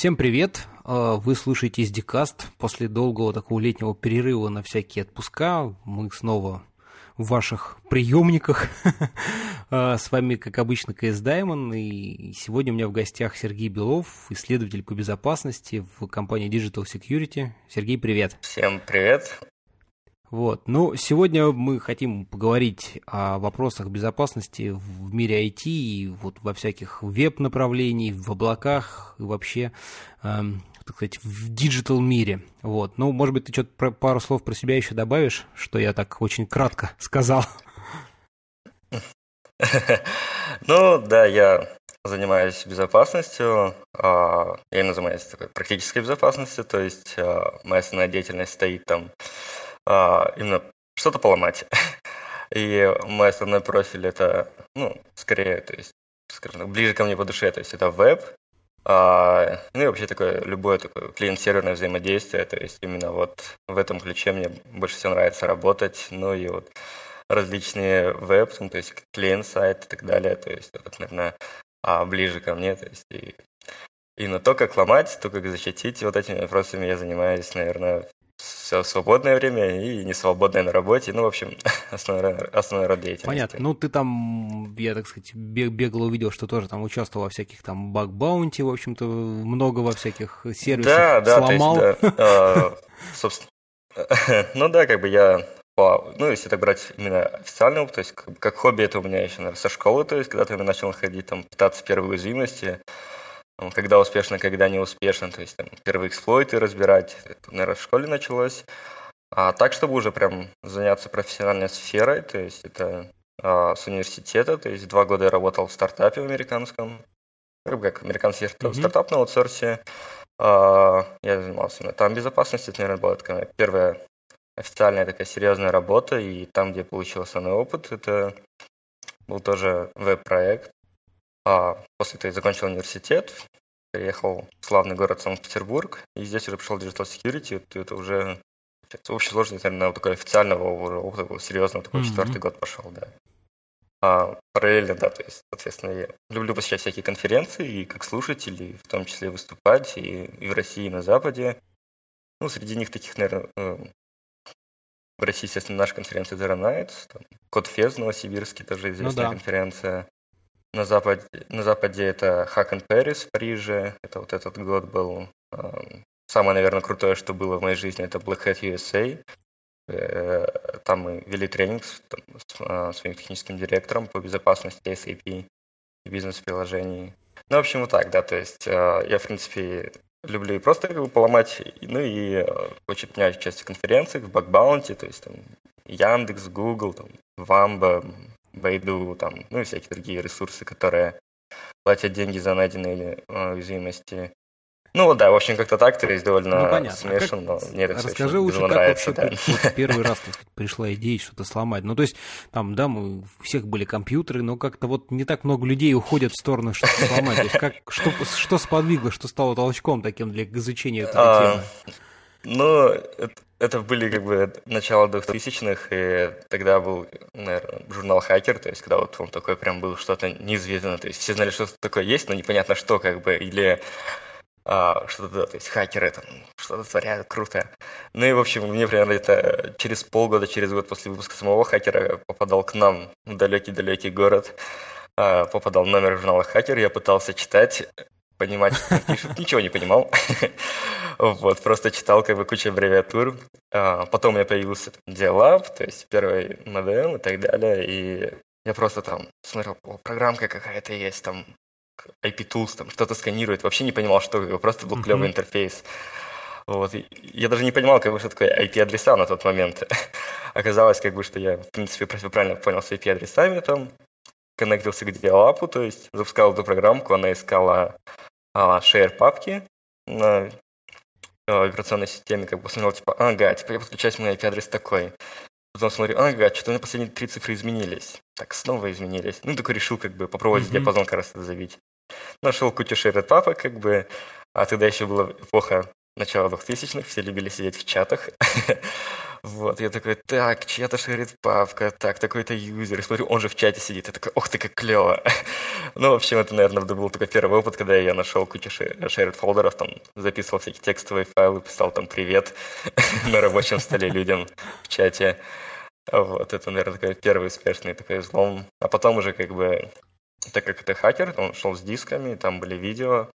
Всем привет! А, вы слушаете SDCast. После долгого такого летнего перерыва на всякие отпуска мы снова в ваших приемниках. А, с вами, как обычно, КС Даймон. И сегодня у меня в гостях Сергей Белов, исследователь по безопасности в компании Digital Security. Сергей, привет! Всем привет! Вот. Ну, сегодня мы хотим поговорить о вопросах безопасности в мире IT и вот во всяких веб-направлений, в облаках и вообще, эм, так сказать, в digital мире. Вот. Ну, может быть, ты что-то пару слов про себя еще добавишь, что я так очень кратко сказал. Ну, да, я занимаюсь безопасностью. А, я именно занимаюсь такой практической безопасностью, то есть а, моя основная деятельность стоит там именно что-то поломать. И мой основной профиль это, ну, скорее, то есть, скажем ближе ко мне по душе, то есть это веб, а, ну и вообще такое любое такое клиент-серверное взаимодействие, то есть именно вот в этом ключе мне больше всего нравится работать, ну и вот различные веб, ну, то есть клиент-сайт и так далее, то есть это, наверное, а, ближе ко мне, то есть и, и на то, как ломать, то, как защитить, вот этими вопросами я занимаюсь, наверное, все свободное время и не свободное на работе. Ну, в общем, основной, основной род деятельности. Понятно. Ну, ты там, я, так сказать, бегло увидел, что тоже там участвовал во всяких там баг-баунти, в общем-то, много во всяких сервисах да, да, сломал. То есть, да, а, собственно, ну да, как бы я ну, если так брать именно официальный опыт, то есть как, как хобби это у меня еще, наверное, со школы, то есть когда-то я начал ходить, там, пытаться первые уязвимости, когда успешно, когда не успешно, то есть там первые эксплойты разбирать, это, наверное, в школе началось. А так, чтобы уже прям заняться профессиональной сферой, то есть это а, с университета, то есть два года я работал в стартапе в американском, как американский mm-hmm. стартап на аутсорсе. А, я занимался там безопасностью, это, наверное, была такая первая официальная такая серьезная работа, и там, где я получил основной опыт, это был тоже веб-проект, а после этого я закончил университет, переехал в славный город Санкт-Петербург, и здесь уже пришел Digital Security, это уже в общей сложности, наверное, такой официального опыта, серьезного, такой mm-hmm. четвертый год пошел, да. А, параллельно, да, то есть, соответственно, я люблю посещать всякие конференции, и как слушатель, и в том числе выступать, и, и в России, и на Западе. Ну, среди них таких, наверное, э, в России, естественно, наша конференция Zero Nights, там, Код Фез в Новосибирске, тоже известная ну, да. конференция. На западе, на западе это Hack in Paris в Париже. Это вот этот год был. Самое, наверное, крутое, что было в моей жизни, это Black Hat USA. Э, там мы вели тренинг с, с а, своим техническим директором по безопасности SAP и бизнес-приложений. Ну, в общем, вот так, да, то есть а, я, в принципе, люблю и просто бы поломать, ну и очень принимать участие в конференциях, в бакбаунте, то есть там Яндекс, Google, там, Вамба, Байду, там, ну и всякие другие ресурсы, которые платят деньги за найденные э, уязвимости. Ну да, в общем, как-то так, то есть довольно ну, понятно. смешан, но мне это Расскажи лучше, как нравится, вообще да. вот, первый раз так сказать, пришла идея что-то сломать. Ну, то есть, там, да, мы, у всех были компьютеры, но как-то вот не так много людей уходят в сторону что-то сломать. То есть, как, что, что сподвигло, что стало толчком таким для изучения этой а, темы? Ну, это, были как бы начало 2000-х, и тогда был, наверное, журнал «Хакер», то есть когда вот он такой прям был что-то неизведанное, то есть все знали, что такое есть, но непонятно что, как бы, или а, что-то, то есть хакеры там что-то творят, круто. Ну и, в общем, мне примерно это через полгода, через год после выпуска самого «Хакера» попадал к нам в далекий-далекий город, а, попадал номер журнала «Хакер», я пытался читать, понимать, что пишут, ничего не понимал. вот, просто читал как бы кучу аббревиатур. А, потом у меня появился Dialab, то есть первый модем и так далее, и я просто там смотрел, о, программка какая-то есть, там IP Tools, там что-то сканирует, вообще не понимал, что просто был клевый интерфейс. Вот. я даже не понимал, как бы, что такое IP-адреса на тот момент. Оказалось, как бы, что я, в принципе, правильно понял с IP-адресами там, коннектился к Dialab, то есть запускал эту программку, она искала share папки на а, операционной системе, как бы посмотрел, типа, ага, типа я подключаюсь, мой IP-адрес такой. Потом смотрю, ага, что-то меня последние три цифры изменились. Так, снова изменились. Ну, такой решил, как бы, попробовать mm-hmm. диапазон как раз забить. Нашел кучу shared папок, как бы, а тогда еще было эпоха начала 2000-х, все любили сидеть в чатах. Вот, я такой, так, чья-то шерит папка, так, такой-то юзер. И смотрю, он же в чате сидит. Я такой, ох ты, как клево. ну, в общем, это, наверное, был только первый опыт, когда я нашел кучу шерит фолдеров, там, записывал всякие текстовые файлы, писал там привет на рабочем столе людям в чате. Вот, это, наверное, такой первый успешный такой взлом. А потом уже как бы, так как это хакер, он шел с дисками, там были видео,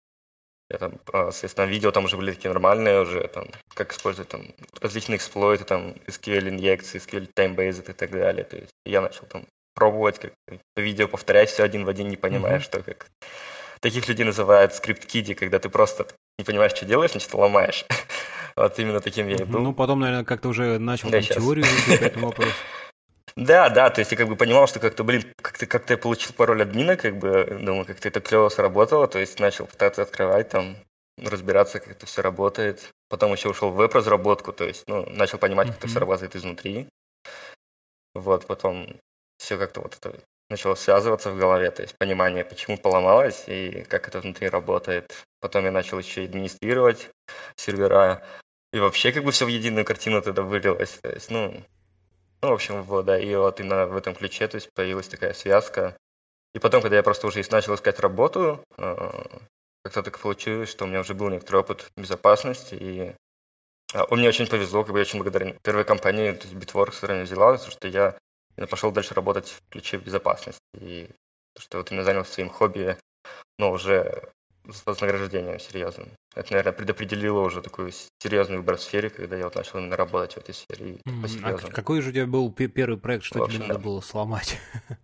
я там, а, соответственно, видео там уже были такие нормальные уже, там, как использовать там различные эксплойты, там, SQL инъекции, SQL timebase и так далее. То есть я начал там пробовать, как видео повторять все один в один, не понимая, mm-hmm. что как. Таких людей называют скрипт-киди, когда ты просто не понимаешь, что делаешь, значит, ломаешь. вот именно таким я и был. Ну, потом, наверное, как-то уже начал да, теорию по этому вопросу. Да, да, то есть я как бы понимал, что как-то, блин, как-то как я получил пароль админа, как бы, думаю, как-то это клево сработало, то есть начал пытаться открывать там, разбираться, как это все работает. Потом еще ушел в веб-разработку, то есть, ну, начал понимать, как это все работает изнутри. Вот, потом все как-то вот это начало связываться в голове, то есть понимание, почему поломалось и как это внутри работает. Потом я начал еще администрировать сервера, и вообще как бы все в единую картину тогда вылилось. То есть, ну, ну, в общем, вот, да, и вот именно в этом ключе, то есть появилась такая связка. И потом, когда я просто уже начал искать работу, э, как-то так получилось, что у меня уже был некоторый опыт безопасности, и а, он мне очень повезло, как бы я очень благодарен первой компании, то есть Bitworks, которая меня взяла, потому что я пошел дальше работать в ключе безопасности. И то, что вот именно занялся своим хобби, но уже с вознаграждением серьезным. Это, наверное, предопределило уже такую серьезную выбор в сфере, когда я вот начал именно работать в этой сфере. Mm-hmm. А какой же у тебя был первый проект, что общем, тебе надо да. было сломать?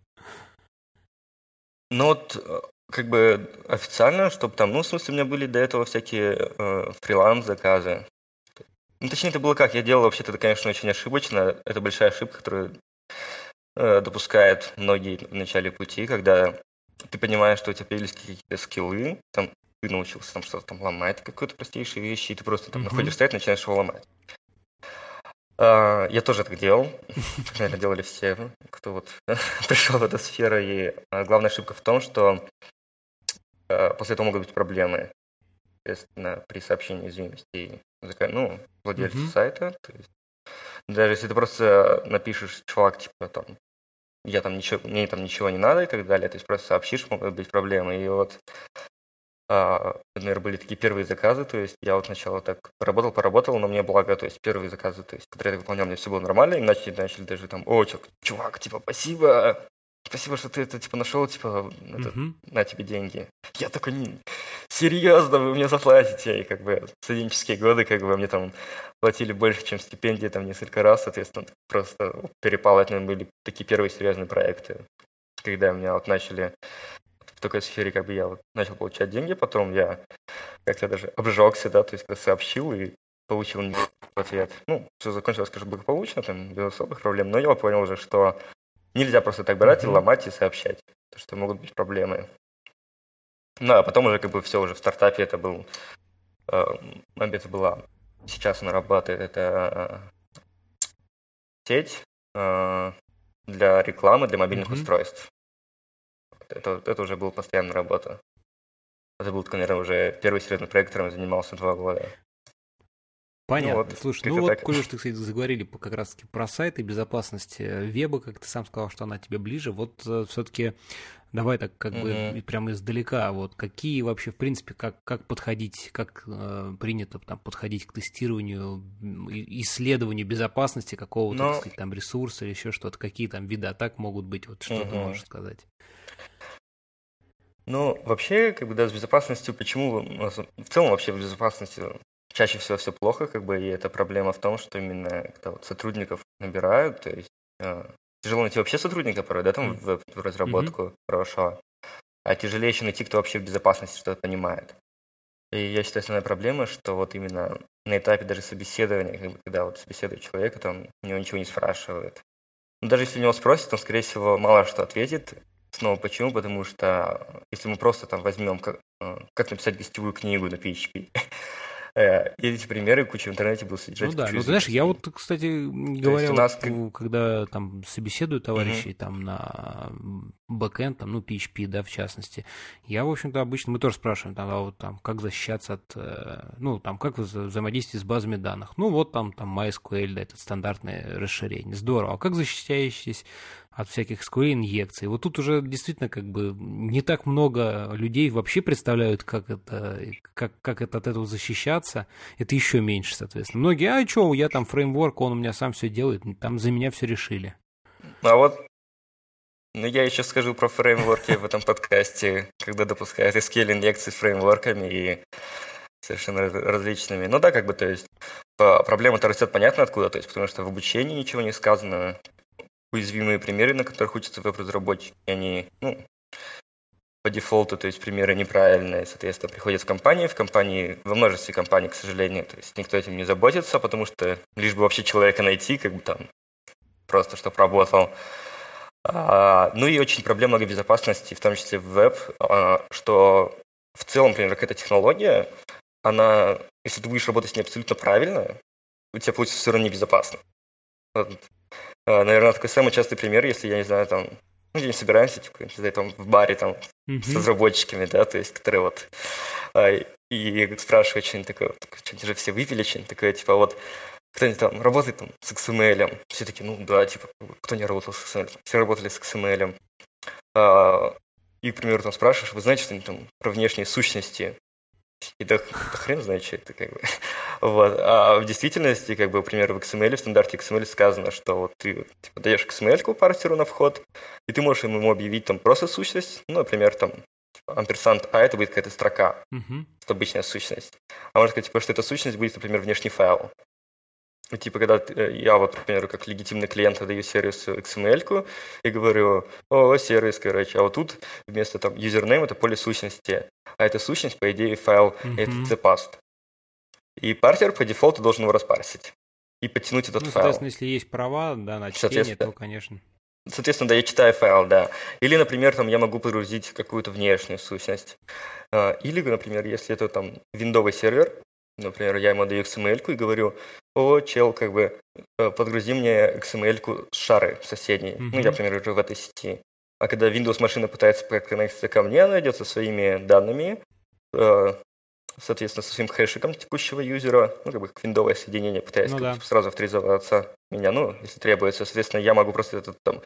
Ну вот, э, как бы официально, чтобы там, ну, в смысле, у меня были до этого всякие э, фриланс-заказы. Ну, точнее, это было как, я делал вообще-то это, конечно, очень ошибочно. Это большая ошибка, которую э, допускают многие в начале пути, когда ты понимаешь, что у тебя появились какие-то скиллы, там ты научился там что-то там ломать, какие-то простейшие вещи, и ты просто там mm-hmm. находишь стоять, начинаешь его ломать. Uh, я тоже так делал, наверное, делали все, кто вот пришел в эту сферу, и uh, главная ошибка в том, что uh, после этого могут быть проблемы, естественно, при сообщении уязвимости ну, владельцу mm-hmm. сайта, есть даже если ты просто напишешь, чувак, типа, там, я там ничего, мне там ничего не надо и так далее, то есть просто сообщишь, могут быть проблемы. И вот, а, например, были такие первые заказы, то есть я вот сначала так поработал, поработал, но мне благо, то есть первые заказы, то есть, которые я выполнял, мне все было нормально, и начали, начали даже там, о, чувак, типа, спасибо, спасибо, что ты это, типа, нашел, типа, это, uh-huh. на тебе деньги. Я такой, не, серьезно, вы мне заплатите. И как бы студенческие годы, как бы мне там платили больше, чем стипендии, там несколько раз, соответственно, просто перепало, это были такие первые серьезные проекты. Когда меня вот начали в такой сфере, как бы я вот начал получать деньги, потом я как-то даже обжегся, да, то есть сообщил и получил ответ. Ну, все закончилось, скажем, благополучно, там, без особых проблем, но я понял уже, что Нельзя просто так брать mm-hmm. и ломать и сообщать, потому что могут быть проблемы. Ну, а потом уже как бы все уже в стартапе это был, э, это была, сейчас она работает, это э, сеть э, для рекламы, для мобильных mm-hmm. устройств. Это, это уже была постоянная работа. Это был, наверное, уже первый серьезный проект, которым занимался два года. Понятно. Ну, вот, Слушай, ну вот, так. коль уж ты, кстати, заговорили как раз-таки про сайты безопасности веба, как ты сам сказал, что она тебе ближе, вот э, все-таки давай так как mm-hmm. бы прямо издалека, вот какие вообще, в принципе, как, как подходить, как э, принято там подходить к тестированию, исследованию безопасности какого-то, Но... так сказать, там ресурса или еще что-то, какие там виды атак могут быть, вот что mm-hmm. ты можешь сказать? Ну, вообще, как бы, да, с безопасностью, почему, в целом вообще в безопасности чаще всего все плохо, как бы, и эта проблема в том, что именно когда вот сотрудников набирают, то есть э, тяжело найти вообще сотрудника порой, да, там в, в разработку mm-hmm. хорошо, а тяжелее еще найти, кто вообще в безопасности что-то понимает. И я считаю, основная проблема, что вот именно на этапе даже собеседования, как бы, когда вот собеседует человека, там у него ничего не спрашивают. Но даже если у него спросят, он, скорее всего, мало что ответит. Снова почему? Потому что если мы просто там возьмем, как, э, как написать гостевую книгу на PHP, Э, и эти примеры куча в интернете был содержать. Ну да, ну знаешь, я вот, кстати, говорил, нас... когда там собеседую товарищей там на бэкэнд, там, ну, PHP, да, в частности, я, в общем-то, обычно, мы тоже спрашиваем, там, а вот там, как защищаться от, э, ну, там, как взаимодействовать с базами данных. Ну, вот там, там, MySQL, да, это стандартное расширение. Здорово. А как защищаетесь от всяких SQL-инъекций. Вот тут уже действительно как бы не так много людей вообще представляют, как это, как, как это от этого защищаться. Это еще меньше, соответственно. Многие, а что, я там фреймворк, он у меня сам все делает, там за меня все решили. А вот ну, я еще скажу про фреймворки в этом подкасте, когда допускают SQL-инъекции с фреймворками и совершенно различными. Ну да, как бы, то есть, проблема-то растет понятно откуда, то есть, потому что в обучении ничего не сказано, уязвимые примеры, на которых учатся веб-разработчики, они, ну, по дефолту, то есть примеры неправильные, соответственно, приходят в компании, в компании, во множестве компаний, к сожалению, то есть никто этим не заботится, потому что лишь бы вообще человека найти, как бы там, просто чтобы работал. А, ну и очень проблема безопасности, в том числе в веб, а, что в целом, например, какая-то технология, она, если ты будешь работать с ней абсолютно правильно, у тебя получится все равно небезопасно. Наверное, такой самый частый пример, если, я не знаю, там, ну, где-нибудь собираемся, типа, не знаю, там, в баре, там, mm-hmm. с разработчиками, да, то есть, которые вот, а, и спрашивают что-нибудь такое, вот, что-нибудь уже все выпили, что-нибудь такое, типа, вот, кто-нибудь там работает там с XML, все таки ну, да, типа, кто не работал с XML, все работали с XML. А, и, к примеру, там спрашиваешь, вы знаете что-нибудь там про внешние сущности? И да, да хрен знает, что это как бы. Вот. А в действительности, как бы, например, в XML, в стандарте XML сказано, что вот ты типа, даешь XML парсеру на вход, и ты можешь ему объявить там просто сущность, ну, например, там амперсант А, это будет какая-то строка, uh-huh. это обычная сущность. А можно сказать, типа, что эта сущность будет, например, внешний файл. И, типа, когда э, я, вот, например, как легитимный клиент даю сервису XML и говорю, о, сервис, короче, а вот тут вместо там username это поле сущности, а эта сущность, по идее, файл mm-hmm. это cpast. И парсер по дефолту должен его распарсить и подтянуть этот ну, файл. Соответственно, если есть права, да, на чтение, то, конечно. Соответственно, да, я читаю файл, да. Или, например, там я могу погрузить какую-то внешнюю сущность. А, или, например, если это там виндовый сервер, например, я ему даю XML и говорю, о, чел, как бы, э, подгрузи мне XML с шары соседней. Mm-hmm. Ну, я, например, уже в этой сети. А когда Windows машина пытается проконнектиться ко мне, она идет со своими данными, э, соответственно, со своим хэшиком текущего юзера, ну, как бы виндовое соединение, пытаясь ну, да. сразу авторизоваться меня, ну, если требуется. Соответственно, я могу просто этот там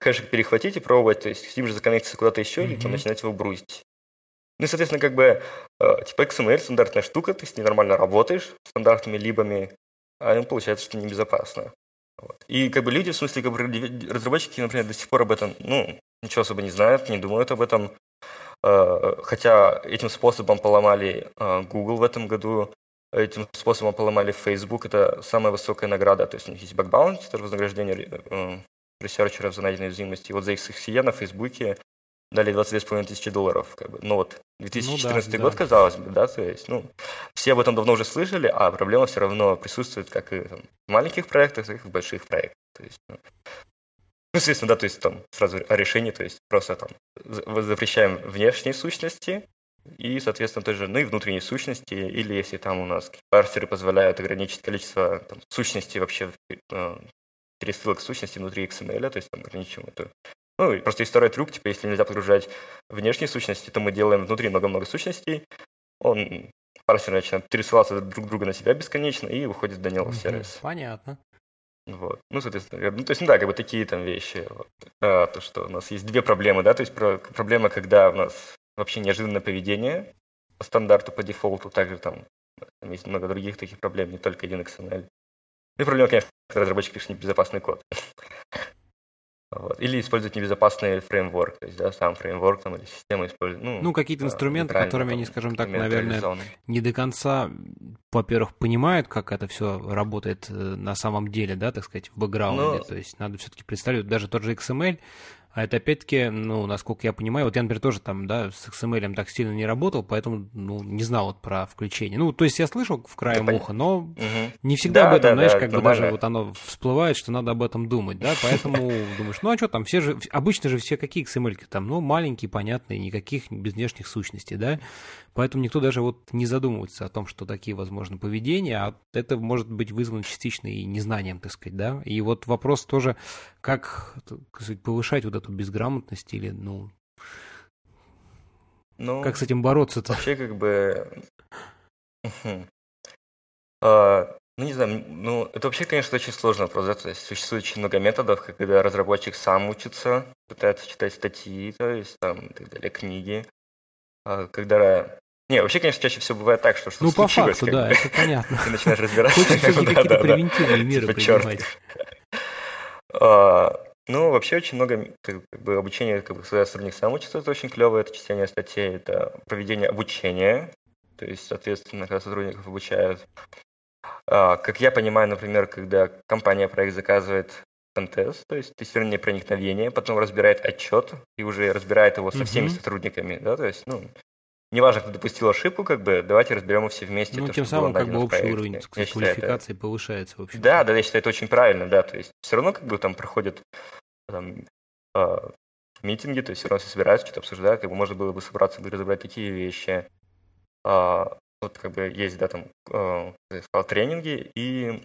хэшик перехватить и пробовать, то есть либо же законнектиться куда-то еще, mm-hmm. либо начинать его брузить. Ну и, соответственно, как бы, э, типа XML стандартная штука, ты с ней нормально работаешь, стандартными либами, а им получается, что небезопасно. Вот. И как бы люди, в смысле, как бы разработчики, например, до сих пор об этом, ну, ничего особо не знают, не думают об этом. Э, хотя этим способом поломали э, Google в этом году, этим способом поломали Facebook, это самая высокая награда, то есть у них есть bug bounty, это вознаграждение researcher ов за найденные уязвимости. И вот за XCE на Фейсбуке дали 22,5 тысячи долларов. Как бы. Ну вот, 2014 ну, да, год, да. казалось бы, да, то есть, ну, все об этом давно уже слышали, а проблема все равно присутствует как и там, в маленьких проектах, так и в больших проектах. То есть, ну, ну, естественно, да, то есть там сразу о решении, то есть просто там запрещаем внешние сущности и, соответственно, тоже, ну и внутренние сущности, или если там у нас парсеры позволяют ограничить количество там, сущностей вообще, э, пересылок сущности внутри XML, то есть там ограничиваем это ну, просто есть второй трюк, типа, если нельзя подгружать внешние сущности, то мы делаем внутри много-много сущностей. Он парсер начинает пересылаться друг друга на себя бесконечно и выходит в сервис. Понятно. Вот. Ну, соответственно, ну, то есть, ну да, как бы такие там вещи. Вот. А, то, что у нас есть две проблемы, да, то есть про, проблема, когда у нас вообще неожиданное поведение по стандарту, по дефолту, также там, там есть много других таких проблем, не только один XML. И проблема, конечно, когда разработчик пишет небезопасный код. Вот. Или использовать небезопасный фреймворк, то есть, да, сам фреймворк там, или система использует. Ну, ну какие-то инструменты, которыми они, скажем так, наверное, не до конца, во-первых, понимают, как это все работает э, на самом деле, да, так сказать, в бэкграунде. Ну, то есть надо все-таки представить, даже тот же XML, А это опять-таки, ну, насколько я понимаю, вот я, например, тоже там, да, с XML так сильно не работал, поэтому, ну, не знал вот про включение. Ну, то есть я слышал в крае да, уха, но угу. не всегда да, об этом, да, знаешь, да, как бы даже вот оно всплывает, что надо об этом думать, да, поэтому думаешь, ну, а что там, все же, обычно же все какие XML там, ну, маленькие, понятные, никаких без внешних сущностей, да, поэтому никто даже вот не задумывается о том, что такие возможны поведения, а это может быть вызвано частично и незнанием, так сказать, да, и вот вопрос тоже, как, так сказать, повышать вот эту безграмотность или, ну, ну как с этим бороться-то? Вообще, как бы, а, ну, не знаю, ну, это вообще, конечно, очень сложно вопрос, то есть существует очень много методов, когда разработчик сам учится, пытается читать статьи, то есть, там, и так далее, книги, а, когда не, вообще, конечно, чаще всего бывает так, что что-то Ну, по факту, да, это понятно. Ты начинаешь разбираться. Хочется какие-то превентивные меры типа, принимать. Ну, вообще очень много как бы, обучения, как бы, сотрудник сам учится, это очень клево, это чтение статей, это проведение обучения, то есть, соответственно, когда сотрудников обучают. А, как я понимаю, например, когда компания проект заказывает контест, то есть тестирование проникновения, потом разбирает отчет и уже разбирает его со всеми сотрудниками, да, то есть, ну, неважно, кто допустил ошибку, как бы, давайте разберем все вместе. Ну, то, тем самым, как бы, общий уровень сказать, квалификации это... повышается вообще. Да, да, я считаю, это очень правильно, да, то есть все равно, как бы, там проходят там, э, митинги, то есть все равно все собираются, что-то обсуждают, как бы можно было бы собраться и разобрать такие вещи. Э, вот, как бы, есть, да, там, э, сказал, тренинги, и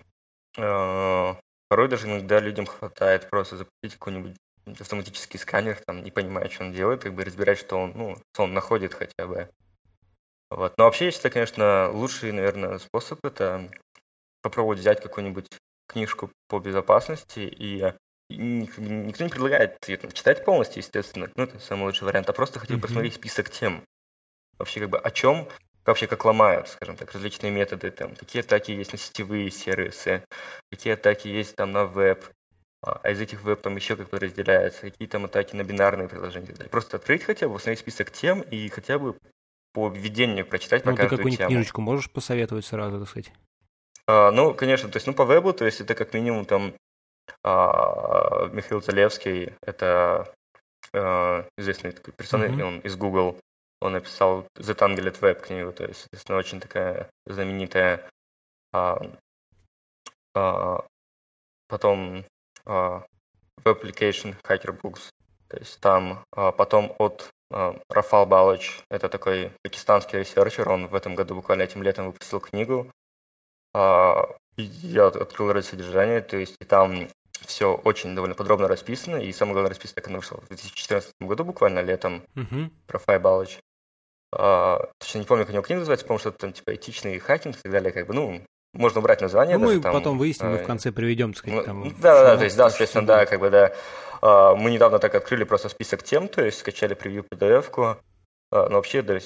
э, порой даже иногда людям хватает просто запустить какой-нибудь автоматический сканер, там, не понимая, что он делает, как бы разбирать, что он, ну, что он находит хотя бы. Вот. Но вообще, я считаю, конечно, лучший, наверное, способ это попробовать взять какую-нибудь книжку по безопасности и никто не предлагает ее там, читать полностью, естественно, ну, это самый лучший вариант, а просто хотя бы посмотреть список тем. Вообще, как бы, о чем, вообще, как ломают, скажем так, различные методы, там, какие атаки есть на сетевые сервисы, какие атаки есть там на веб, а, а из этих веб там еще как бы разделяются, какие там атаки на бинарные приложения Просто открыть хотя бы, установить список тем и хотя бы по введению прочитать ну, про каждую ты какую-нибудь книжечку можешь посоветовать сразу, так сказать? А, ну, конечно, то есть, ну, по вебу, то есть это как минимум там а, Михаил Залевский, это а, известный такой персона, mm-hmm. он из Google, он написал The Tangled Web книгу, то есть, соответственно, очень такая знаменитая. А, а, потом uh, Web Application Hacker's Handbook. То есть там uh, потом от Рафай Балоч, это такой пакистанский researcher, он в этом году буквально этим летом выпустил книгу. Uh, я открыл ради содержания, то есть и там все очень довольно подробно расписано, и самое главное расписано, как оно вышло в 2014 году, буквально летом, uh-huh. Рафай Балоч. Uh, точно не помню, как у него книга называется, потому что там типа этичный хакинг и так далее, как бы, ну, можно убрать название. Ну, мы там, потом выясним, мы в э, конце приведем, так сказать, там... Да, да, да, то есть, да, соответственно, да, как бы, да. А, мы недавно так открыли просто список тем, то есть скачали превью PDF-ку, а, но вообще, да,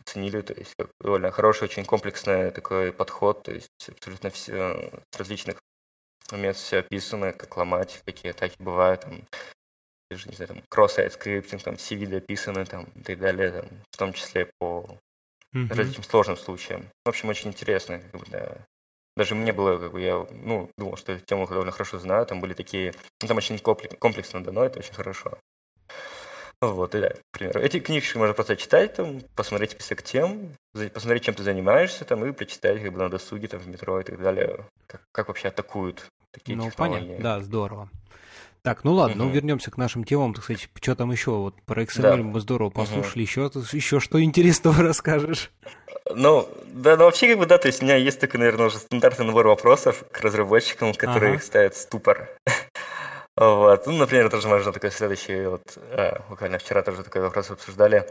оценили, то есть довольно хороший, очень комплексный такой подход, то есть абсолютно все с различных мест все описано, как ломать, какие атаки бывают, там, не знаю, там, кросс-сайт скриптинг, там, CV дописаны, там, и так далее, там, в том числе по mm-hmm. различным сложным случаям. В общем, очень интересно, как бы, да, даже мне было, как бы, я, ну, думал, что эту тему довольно хорошо знаю, там были такие, ну, там очень комплексно дано, это очень хорошо. Вот, и да, к примеру. Эти книжки можно просто читать, там, посмотреть список тем, посмотреть, чем ты занимаешься, там, и прочитать, как бы, на досуге, там, в метро и так далее, как, как вообще атакуют такие ну, технологии. понятно, да, здорово. Так, ну ладно, угу. ну вернемся к нашим темам, так сказать, что там еще, вот про XML да. мы здорово послушали, угу. еще, еще что интересного расскажешь? Ну, да, ну вообще, как бы, да, то есть у меня есть такой, наверное, уже стандартный набор вопросов к разработчикам, которые ага. ставят ступор. Вот. Ну, например, тоже можно такой следующий, вот, а, буквально вчера тоже такой вопрос обсуждали.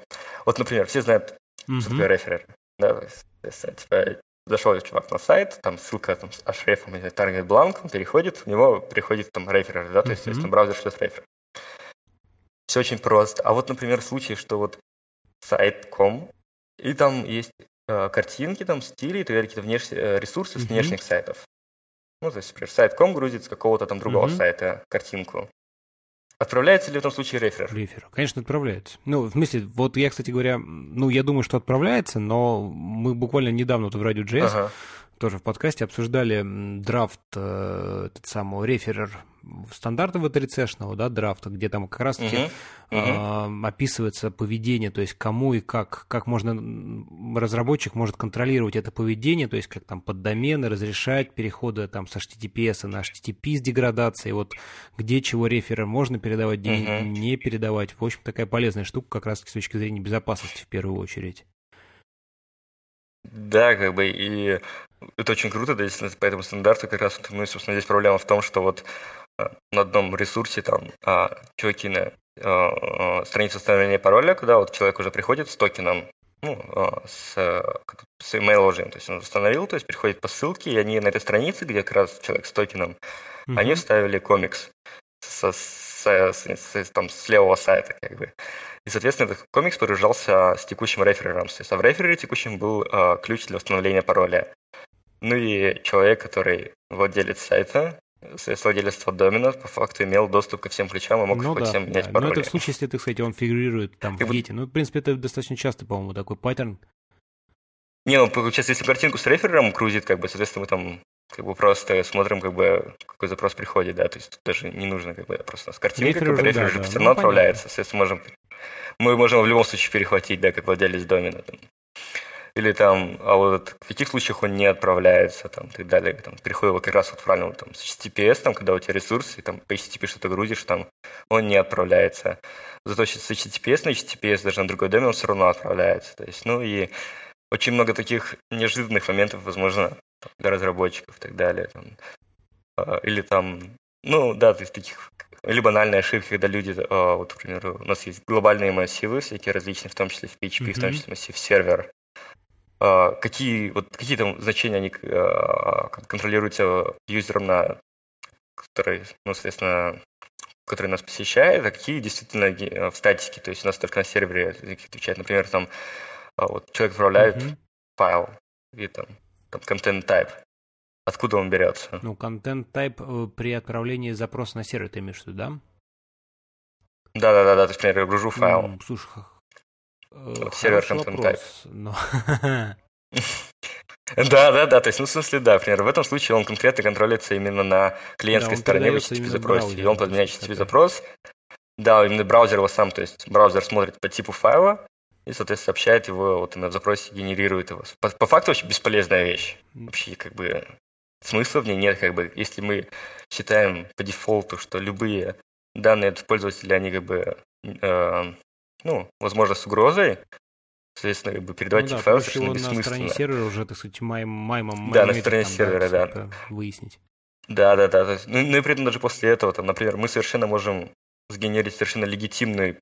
Вот, например, все знают, mm-hmm. что такое реферер. Да, то есть, типа, зашел чувак на сайт, там ссылка там, с href или target blank, он переходит, в него приходит там реферер, да, то есть, mm-hmm. есть там браузер шлет реферер. Все очень просто. А вот, например, случай, что вот сайт.com, и там есть Э, картинки, там, стили и какие-то внешние э, ресурсы mm-hmm. с внешних сайтов. Ну, то есть, например, сайт.com грузит с какого-то там другого mm-hmm. сайта картинку. Отправляется ли в этом случае реферер? Реферер, конечно, отправляется. Ну, в смысле, вот я, кстати говоря, ну, я думаю, что отправляется, но мы буквально недавно вот в Radio.js ага. Тоже в подкасте обсуждали драфт э, этот самого реферер стандартного 3C-шного, да, драфта, где там как раз-таки uh-huh. Uh-huh. Э, описывается поведение, то есть кому и как, как можно, разработчик может контролировать это поведение, то есть как там под домены разрешать переходы там с HTTPS на HTTP с деградацией, вот где чего реферер можно передавать, где uh-huh. не передавать. В общем, такая полезная штука как раз с точки зрения безопасности в первую очередь. Да, как бы, и это очень круто, да, если по этому стандарту как раз, ну, собственно, здесь проблема в том, что вот а, на одном ресурсе там а, чуваки на а, а, страницу установления пароля, куда вот человек уже приходит с токеном, ну, а, с, с email ложем, то есть он установил, то есть приходит по ссылке, и они на этой странице, где как раз человек с токеном, mm-hmm. они вставили комикс со, с, с, с, там, с левого сайта, как бы. И, соответственно, этот комикс прогружался с текущим реферером. То есть, а в реферере текущем был э, ключ для установления пароля. Ну и человек, который владелец сайта, владелец домена, по факту имел доступ ко всем ключам и мог ну, да, всем менять да. пароли. Но это в случае, если, так сказать, он фигурирует там в гете. Ну, в принципе, это достаточно часто, по-моему, такой паттерн. Не, ну, получается, если картинку с реферером крутит, как бы, соответственно, мы там как бы просто смотрим, как бы, какой запрос приходит, да, то есть тут даже не нужно, как бы, просто с картинкой, как бы, реферер да, да. все равно ну, отправляется, понятно. соответственно, можем, мы можем в любом случае перехватить, да, как владелец домена, там. Или там, а вот в каких случаях он не отправляется, там, и так далее, там, переходит как раз вот правильно, там, с HTTPS, там, когда у тебя ресурсы, там, по HTTP что-то грузишь, там, он не отправляется. Зато с HTTPS на HTTPS, даже на другой домен, он все равно отправляется. То есть, ну, и очень много таких неожиданных моментов, возможно, для разработчиков и так далее. Там. А, или там, ну да, то есть таких или банальные ошибки, когда люди, а, вот, к примеру, у нас есть глобальные массивы, всякие различные, в том числе в PHP, mm-hmm. в том числе массив сервер. А, какие, вот, какие там значения они контролируются юзером, на который, ну, соответственно, который нас посещает, а какие действительно в статике, то есть у нас только на сервере отвечает, например, там вот человек отправляет mm-hmm. файл, и там там, content type. Откуда он берется? Ну, content type э, при отправлении запроса на сервер, ты имеешь в виду, да? Да-да-да, то есть, например, я гружу файл. Ну, слушай, вопрос, type. Но... Да, да, да, то есть, ну, в смысле, да, например, в этом случае он конкретно контролируется именно на клиентской да, стороне в HTTP запросе, и он подменяет HTTP запрос. Да, именно браузер его сам, то есть браузер смотрит по типу файла, и, соответственно, сообщает его, вот в запросе генерирует его. По, по факту очень бесполезная вещь. Вообще, как бы, смысла в ней нет, как бы, если мы считаем по дефолту, что любые данные от пользователя, они как бы, э, ну, возможно, с угрозой, соответственно, как бы передавать ну, да, файлы совершенно бессмысленно. на стороне сервера уже, так сказать, майм, маймом, да, на стороне там, сервера, да, да. Выяснить. Да, да, да. есть, ну, ну и при этом даже после этого, там, например, мы совершенно можем сгенерить совершенно легитимный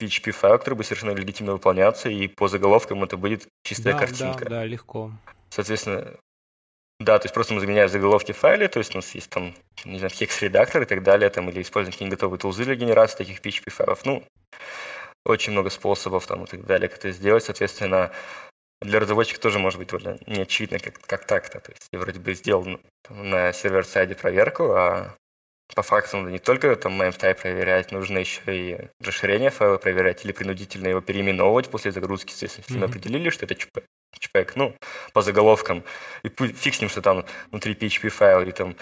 PHP файл, который будет совершенно легитимно выполняться, и по заголовкам это будет чистая да, картинка. Да, да, легко. Соответственно, да, то есть просто мы заменяем заголовки в файле, то есть у нас есть там, не знаю, хекс-редактор и так далее, там, или используем какие-нибудь готовые тулзы для генерации таких PHP файлов. Ну, очень много способов там и так далее, как это сделать. Соответственно, для разработчика тоже может быть довольно неочевидно, как, как так-то. То есть я вроде бы сделал там, на сервер-сайде проверку, а по факту надо не только там MemType проверять, нужно еще и расширение файла проверять или принудительно его переименовывать после загрузки. Если mm-hmm. мы определили, что это чп, чпэк, ну, по заголовкам, и фиг с ним, что там внутри PHP файл, или там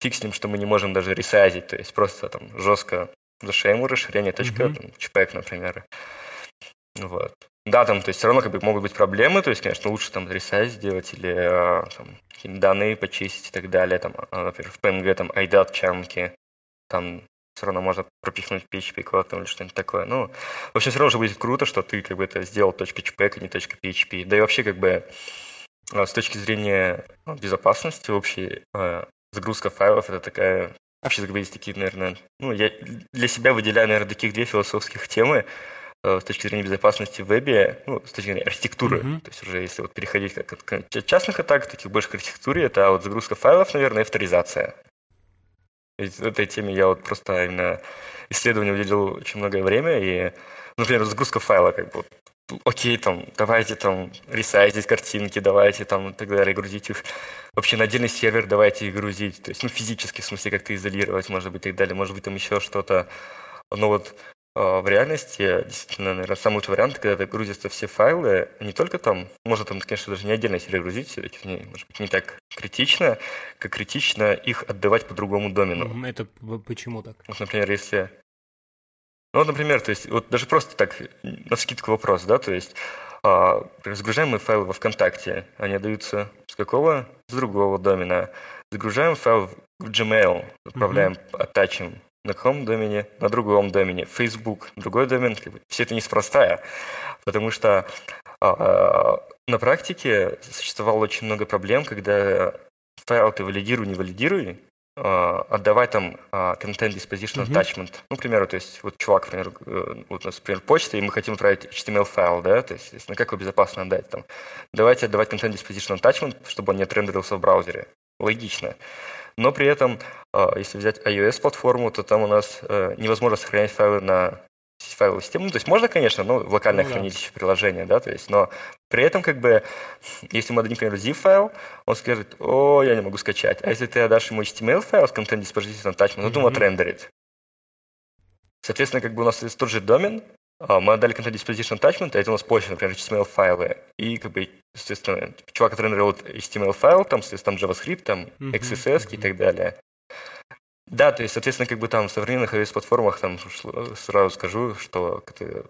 фиг с ним, что мы не можем даже ресайзить, то есть просто там жестко зашейму расширение точка, mm-hmm. там, чпэк, например. Вот. Да, там, то есть все равно как бы могут быть проблемы, то есть, конечно, лучше там ресайз сделать или а, там, данные почистить и так далее, там, а, например, в PNG там IDAT чанки, там все равно можно пропихнуть PHP код там, или что-нибудь такое. Ну, в общем, все равно уже будет круто, что ты как бы это сделал .jpeg, а не .php. Да и вообще как бы а, с точки зрения безопасности общей загрузка файлов это такая вообще как бы есть такие, наверное, ну, я для себя выделяю, наверное, таких две философских темы. Э, с точки зрения безопасности в вебе, ну, с точки зрения архитектуры, mm-hmm. то есть уже если вот переходить как от частных атак, таких больше к архитектуре, это вот загрузка файлов, наверное, и авторизация. Ведь этой теме я вот просто именно исследованию уделил очень многое время, и, например, загрузка файла, как бы, окей, там, давайте там ресайзить картинки, давайте там и так далее, грузить их. Вообще на отдельный сервер, давайте их грузить, то есть, ну, физически, в смысле, как-то изолировать, может быть, и так далее, может быть, там еще что-то, но вот в реальности, действительно, наверное, самый лучший вариант, когда грузятся все файлы, не только там, можно там, конечно, даже не отдельно себе грузить, не, может быть, не так критично, как критично их отдавать по другому домену. Это почему так? Вот, например, если... Ну, вот, например, то есть, вот даже просто так, на скидку вопрос, да, то есть, а, загружаем мы файлы во ВКонтакте, они отдаются с какого? С другого домена. Загружаем файл в Gmail, отправляем, mm-hmm. оттачим на каком домене, на другом домене, Facebook, другой домен, как бы, все это неспроста, потому что а, на практике существовало очень много проблем, когда файл ты валидируй, не валидируй, а, отдавать там content disposition attachment. Mm-hmm. Ну, к примеру, то есть вот чувак, например, э, вот у нас, например, почта, и мы хотим отправить HTML файл, да, то есть, естественно, как его безопасно отдать там. Давайте отдавать content disposition attachment, чтобы он не отрендерился в браузере. Логично. Но при этом, а, если взять iOS-платформу, то там у нас э, невозможно сохранять файлы на файловую систему. Ну, то есть можно, конечно, но в локальное ну, хранилище да. приложения, да, то есть, но при этом, как бы, если мы отдадим, например, zip-файл, он скажет, о, я не могу скачать. А если ты отдашь ему HTML-файл с content disposition attachment, ну, mm-hmm. он отрендерит. Соответственно, как бы у нас есть тот же домен, мы отдали Content Disposition Attachment, а это у нас почта, например, HTML-файлы. И, как бы, естественно, чувак, который рендерил HTML-файл, там, соответственно, там JavaScript, там, XSS и так далее. Да, то есть, соответственно, как бы там в современных iOS-платформах, там сразу скажу, что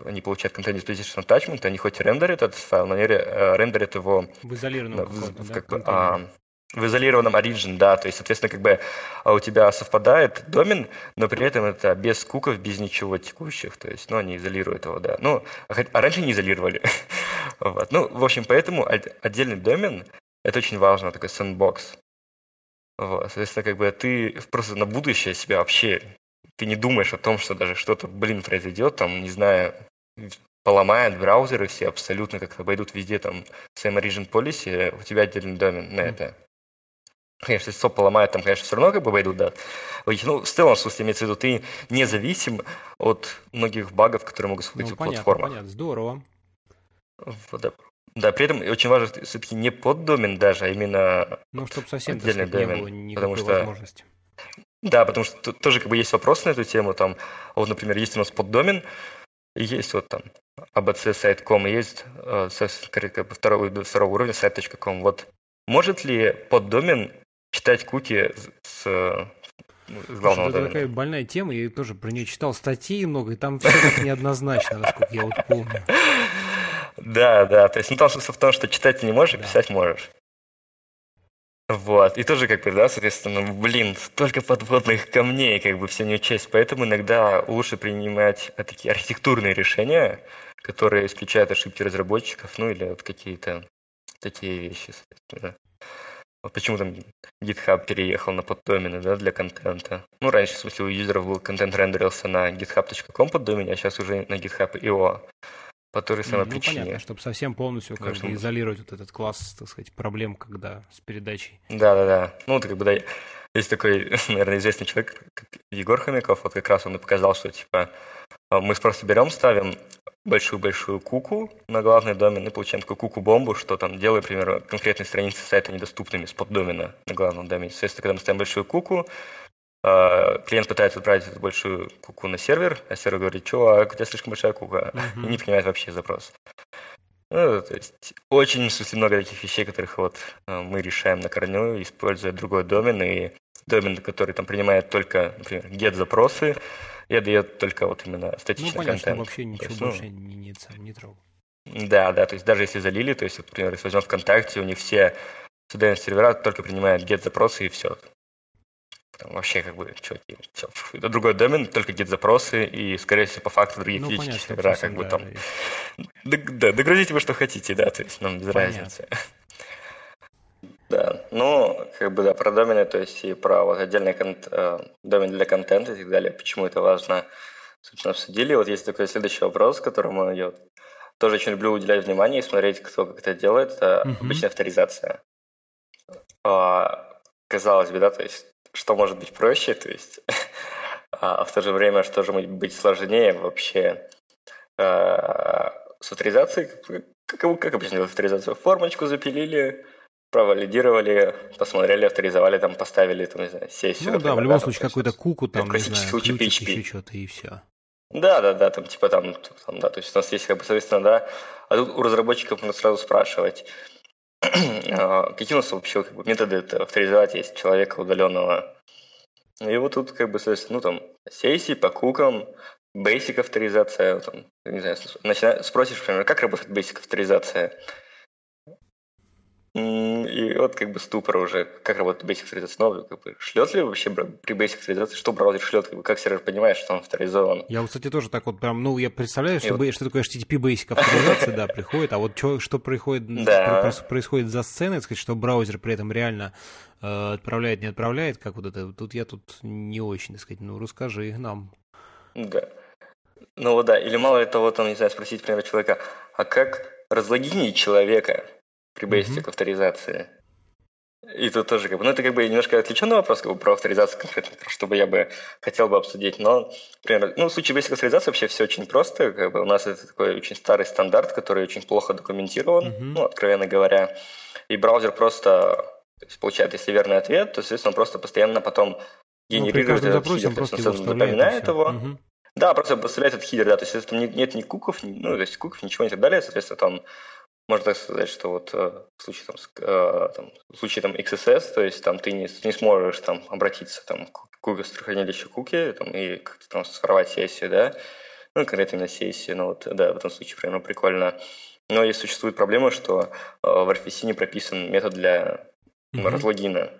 они получают Content Disposition Attachment, они хоть рендерят этот файл, но они э, рендерят его в изолированном в, в, да, как, а, в изолированном origin, да, то есть, соответственно, как бы а у тебя совпадает домен, но при этом это без куков, без ничего текущих, то есть, ну, они изолируют его, да. Ну, а, а раньше не изолировали. вот. Ну, в общем, поэтому отдельный домен – это очень важно, такой сэндбокс. Вот, соответственно, как бы ты просто на будущее себя вообще, ты не думаешь о том, что даже что-то, блин, произойдет, там, не знаю, поломает браузеры все абсолютно, как обойдут везде там same origin policy, у тебя отдельный домен на это. Конечно, если СОП поломает, там, конечно, все равно как бы обойдут, да. Ну, в целом, в смысле, имеется в виду, ты независим от многих багов, которые могут быть ну, в понятно, платформах. понятно, здорово. Вот, да. Да, при этом очень важно все-таки не поддомен даже, а именно Ну, чтобы совсем отдельный домен. Не было никакой потому что, возможности. Да, потому что тоже как бы есть вопрос на эту тему. Там, вот, например, есть у нас поддомен, и есть вот там abc-сайт.com, есть э, как бы второго, второго уровня сайт.com. Вот может ли поддомен читать куки с, ну, с главного Это такая больная тема, я тоже про нее читал статьи много, и там все так неоднозначно, насколько я вот помню. Да, да. То есть, ну, там смысл в том, что читать ты не можешь, а да. писать можешь. Вот. И тоже, как бы, да, соответственно, блин, столько подводных камней, как бы все не учесть. Поэтому иногда лучше принимать такие архитектурные решения, которые исключают ошибки разработчиков, ну или вот какие-то такие вещи, соответственно. Вот почему там GitHub переехал на поддомены, да, для контента. Ну, раньше, в смысле, у юзеров был контент рендерился на github.com поддомене, а сейчас уже на GitHub.io по той же самой ну, причине. понятно, чтобы совсем полностью как бы изолировать вот этот класс, так сказать, проблем, когда с передачей. Да-да-да. Ну, это как бы, да, есть такой, наверное, известный человек, как Егор Хомяков, вот как раз он и показал, что, типа, а, мы просто берем, ставим большую-большую куку на главный домен и получаем такую куку-бомбу, что там делает, например, конкретные страницы сайта недоступными с поддомена на главном домене. Соответственно, когда мы ставим большую куку, а, клиент пытается отправить эту большую куку на сервер, а сервер говорит, чувак, у тебя слишком большая кука, и не принимает вообще запрос. Ну, то есть очень, в смысле, много таких вещей, которых вот а, мы решаем на корню, используя другой домен, и домен, который там принимает только, например, get-запросы, и отдает только вот именно статичный ну, понятно, контент. вообще ничего есть, больше ну, не, не, не трогал. Да, да, то есть даже если залили, то есть, например, если возьмем ВКонтакте, у них все CDN-сервера только принимают get-запросы и все. Там вообще как бы, что, все, это другой домен, только get-запросы, и, скорее всего, по факту другие ну, физические сервера, как бы да, там... Да, да, догрузите вы что хотите, да, то есть нам без понятно. разницы. Ну, как бы, да, про домены, то есть и про вот отдельный конт, э, домен для контента и так далее, почему это важно, собственно, обсудили. Вот есть такой следующий вопрос, которому я тоже очень люблю уделять внимание и смотреть, кто как это делает, это uh-huh. обычная авторизация. А, казалось бы, да, то есть что может быть проще, то есть, а в то же время, что же может быть сложнее вообще а, с авторизацией, как, как обычно авторизацию, формочку запилили, провалидировали, посмотрели, авторизовали, там поставили, там, не знаю, сессию. Ну да, в любом случае какой-то куку, там, не знаю, ключик, еще что-то и все. Да, да, да, там типа там, там, да, то есть у нас есть как бы, соответственно, да, а тут у разработчиков нужно сразу спрашивать, а, какие у нас вообще как бы, методы авторизовать есть человека удаленного. И вот тут как бы, соответственно, ну там, сессии по кукам, basic авторизация, там, не знаю, начина... спросишь, например, как работает basic авторизация, и вот как бы ступор уже, как работает Basic авторизация. Но как бы шлет ли вообще при Basic авторизации, что браузер шлет, как, бы, как сервер понимает, что он авторизован? Я, кстати, тоже так вот прям, ну, я представляю, что, вот... что такое HTTP Basic авторизация, да, приходит, а вот что, что происходит, да. происходит за сценой, сказать, что браузер при этом реально э, отправляет, не отправляет, как вот это, тут я тут не очень, так сказать, ну, расскажи нам. Да. Ну вот да, или мало ли того, там, не знаю, спросить, например, человека, а как разлогинить человека? При basic mm-hmm. авторизации. И тут тоже, как бы, ну, это как бы немножко отвлеченный вопрос как бы, про авторизацию конкретно, чтобы я бы хотел бы обсудить, но, например, ну, в случае basic авторизации вообще все очень просто, как бы у нас это такой очень старый стандарт, который очень плохо документирован, mm-hmm. ну, откровенно говоря, и браузер просто то есть, получает, если верный ответ, то, соответственно, он просто постоянно потом ну, генерирует ну, этот хидер, просто его запоминает его, угу. Да, просто поставляет этот хидер, да, то есть там нет ни куков, ну, то есть куков, ничего и так далее, соответственно, там можно так сказать, что вот э, в случае там, э, там, в случае там XSS, то есть там ты не, не сможешь там обратиться там к Google хранилищу куки там, и как-то там сформировать сессию, да, ну, конкретно именно сессию, ну, вот, да, в этом случае примерно прикольно. Но есть существует проблема, что э, в RFC не прописан метод для mm-hmm. разлогина.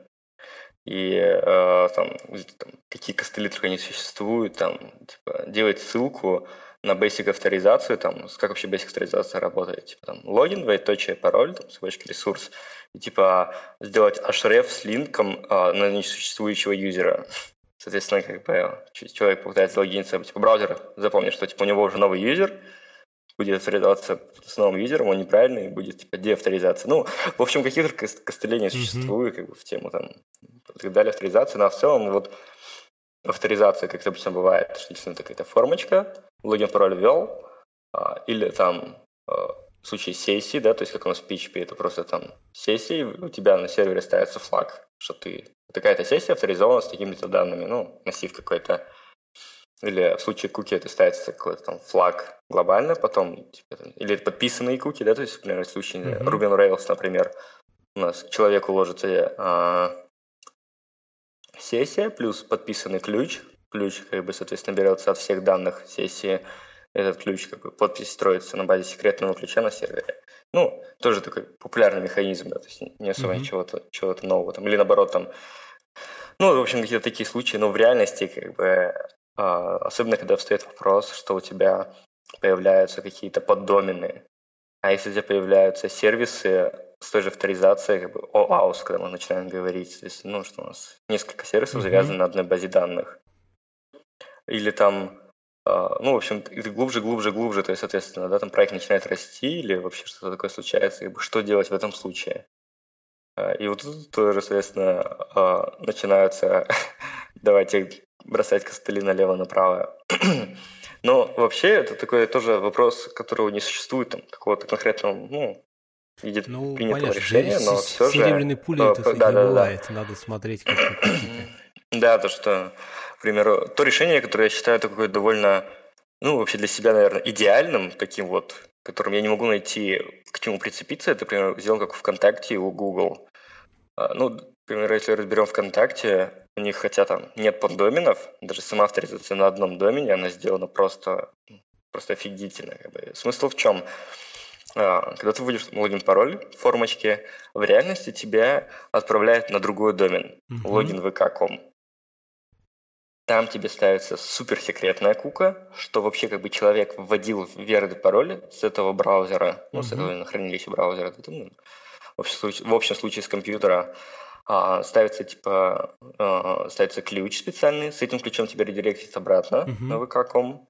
И э, там, там, какие костыли только не существуют, там, типа, делать ссылку на basic авторизацию, там, как вообще basic авторизация работает, типа там логин, двоеточие, пароль, там, собачка, ресурс, и типа сделать href с линком а, на несуществующего юзера. Соответственно, как бы человек попытается логиниться, типа браузер запомнит, что типа у него уже новый юзер, будет авторизоваться с новым юзером, он неправильный, будет типа деавторизация. Ну, в общем, каких-то костылей не существует, mm-hmm. как бы в тему там и так далее, авторизации, но в целом вот авторизация, как это обычно бывает, что действительно какая-то формочка, логин, пароль ввел, а, или там а, в случае сессии, да, то есть как у нас в PHP, это просто там сессии, у тебя на сервере ставится флаг, что ты такая-то сессия авторизована с такими-то данными, ну, массив какой-то. Или в случае куки это ставится какой-то там флаг глобально, потом, типа, или подписанные куки, да, то есть, например, в случае mm-hmm. Ruby on Rails, например, у нас человеку ложится а, сессия плюс подписанный ключ. Ключ, как бы, соответственно, берется от всех данных сессии. Этот ключ, как бы, подпись строится на базе секретного ключа на сервере. Ну, тоже такой популярный механизм, да, то есть не особо mm-hmm. чего-то, чего-то нового там. Или наоборот, там, ну, в общем, какие-то такие случаи, но в реальности, как бы, а, особенно когда встает вопрос, что у тебя появляются какие-то поддомены, а если у тебя появляются сервисы, с той же авторизацией, как бы OAuth, когда мы начинаем говорить, то есть, ну, что у нас несколько сервисов mm-hmm. завязаны на одной базе данных. Или там, э, ну, в общем, глубже, глубже, глубже, то есть, соответственно, да, там проект начинает расти или вообще что-то такое случается, бы, что делать в этом случае? Э, и вот тут тоже, соответственно, э, начинаются, давайте бросать костыли налево-направо. Но вообще это такой тоже вопрос, которого не существует там какого-то конкретного, ну, видит ну, принятого понятно, решения, но все же... Серебряной пули это да, не да, бывает, да. надо смотреть как какие-то... Да, то, что, к примеру, то решение, которое я считаю такое довольно, ну, вообще для себя, наверное, идеальным, таким вот, которым я не могу найти, к чему прицепиться, это, например, сделан как ВКонтакте у Google. А, ну, например, если разберем ВКонтакте, у них, хотя там нет поддоменов, даже сама авторизация на одном домене, она сделана просто, просто офигительно. Как бы. Смысл в чем? А, когда ты вводишь логин-пароль в формочке, в реальности тебя отправляет на другой домен, mm-hmm. логин vk.com. Там тебе ставится суперсекретная кука, что вообще как бы человек вводил верный пароль с этого браузера, ну, mm-hmm. с этого хранилища браузера, ну, в, общем случае, в общем случае с компьютера, а, ставится типа а, ставится ключ специальный, с этим ключом тебя редиректится обратно mm-hmm. на vk.com,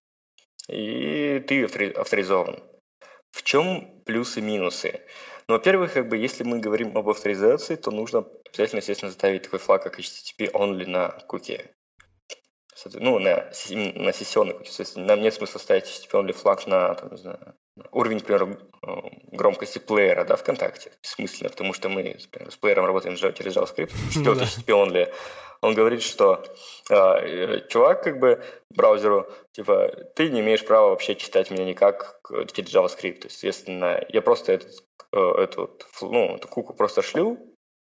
и ты авторизован. В чем плюсы и минусы? Ну, во-первых, как бы, если мы говорим об авторизации, то нужно обязательно, естественно, ставить такой флаг, как HTTP only на куке. Ну, на, на сессионной куке. Нам нет смысла ставить only флаг на, там, не знаю, уровень, например, громкости плеера, да, ВКонтакте, бессмысленно, потому что мы например, с плеером работаем через JavaScript, четвертый HTTP only, он говорит, что э, чувак, как бы, браузеру, типа, ты не имеешь права вообще читать меня никак через JavaScript. То есть, соответственно, я просто этот, э, эту, ну, эту куку просто шлю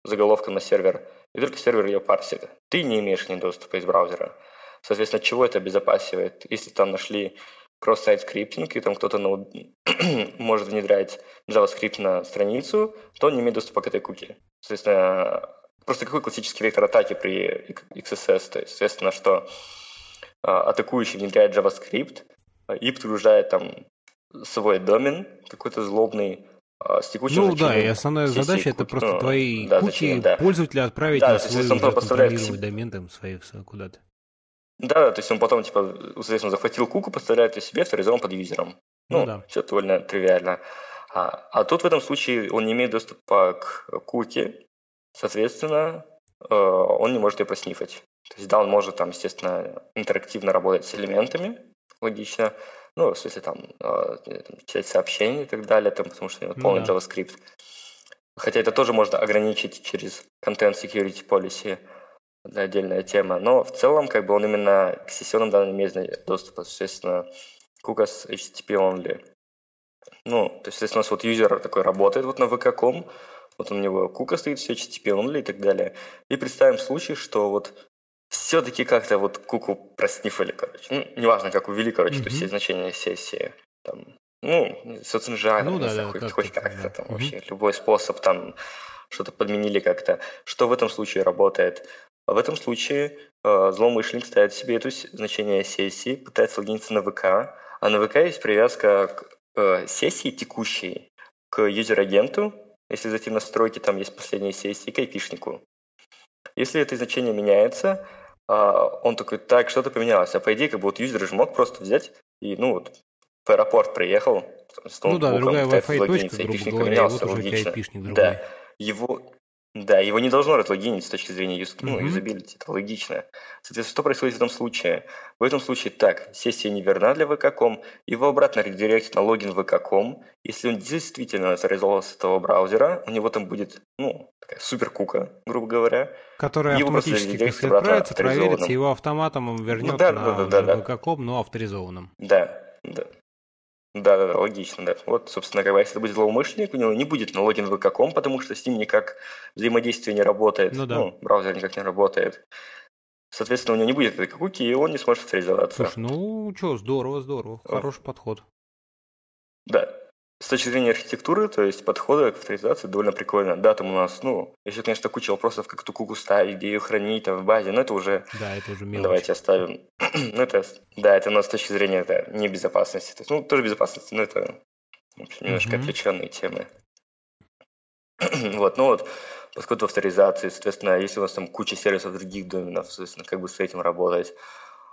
заголовком на сервер, и только сервер ее парсит. Ты не имеешь к ней доступа из браузера. Соответственно, чего это обезопасивает? Если там нашли кросс-сайт скриптинг, и там кто-то ну, может внедрять JavaScript на страницу, то он не имеет доступа к этой куке. Соответственно, просто какой классический вектор атаки при XSS? То есть, соответственно, что а, атакующий внедряет JavaScript и подгружает там свой домен, какой-то злобный, а, с текущим Ну да, и основная задача это просто ну, твои да, куки да. пользователя отправить да, на свой уже контролируемый домен там свои куда-то. Да, то есть он потом, типа, соответственно, захватил куку, поставляет ее себе, авторизован под юзером. Ну, ну да. все довольно тривиально. А, а тут в этом случае он не имеет доступа к куке, соответственно, э, он не может ее проснифать. То есть, да, он может там, естественно, интерактивно работать с элементами, логично, ну, в смысле, там, э, читать сообщения и так далее, там, потому что у него ну полный да. JavaScript. Хотя это тоже можно ограничить через Content Security Policy, это отдельная тема. Но в целом, как бы он именно к сессионным данным имеет доступ, соответственно, KUKAS HTTP only. Ну, то есть, если у нас вот юзер такой работает вот на vk.com, вот у него кука стоит, все HTTP only и так далее. И представим случай, что вот все-таки как-то вот куку проснифали, короче. Ну, неважно, как увели, короче, mm-hmm. то есть значение сессии. Там, ну, социнжайном, ну, да, да, хоть, как хоть как-то да. там mm-hmm. вообще любой способ там что-то подменили как-то. Что в этом случае работает? В этом случае э, злоумышленник ставит себе это значение сессии, пытается логиниться на ВК, а на ВК есть привязка к э, сессии текущей к юзер-агенту, если зайти в настройки, там есть последние сессии, к айпишнику. Если это значение меняется, а, он такой, так, что-то поменялось. А по идее, как бы вот юзер же мог просто взять и, ну вот, в аэропорт приехал, с ну да, другая Wi-Fi точка, грубо говоря, вот уже логично. Да, его, да, его не должно разлогинить с точки зрения юз, ну, юзабилити, это логично. Соответственно, что происходит в этом случае? В этом случае так, сессия не верна для vk.com, его обратно редиректит на логин vk.com. Если он действительно авторизовался с этого браузера, у него там будет, ну, такая супер кука, грубо говоря. Которая автоматически отправится, проверится, его автоматом он вернет ну, да, на да, да, да, vk.com, но авторизованным. Да, да. Да, да, да, логично, да. Вот, собственно, бы, если это будет злоумышленник, у него не будет на логин vk.com, потому что с ним никак взаимодействие не работает. Ну, да. ну, браузер никак не работает. Соответственно, у него не будет этой куки, и он не сможет авторизоваться. Слушай, ну что, здорово, здорово. Хороший подход. Да с точки зрения архитектуры, то есть подхода к авторизации довольно прикольно. Да, там у нас, ну, еще, конечно, куча вопросов, как эту куку ставить, где ее хранить там в базе, но это уже... Да, это уже мелочь. Давайте оставим. ну, это, да, это у нас с точки зрения это, небезопасности. То есть, ну, тоже безопасности, но это в общем, немножко mm-hmm. отвлеченные темы. вот, ну вот, в авторизации, соответственно, если у вас там куча сервисов других доменов, соответственно, как бы с этим работать,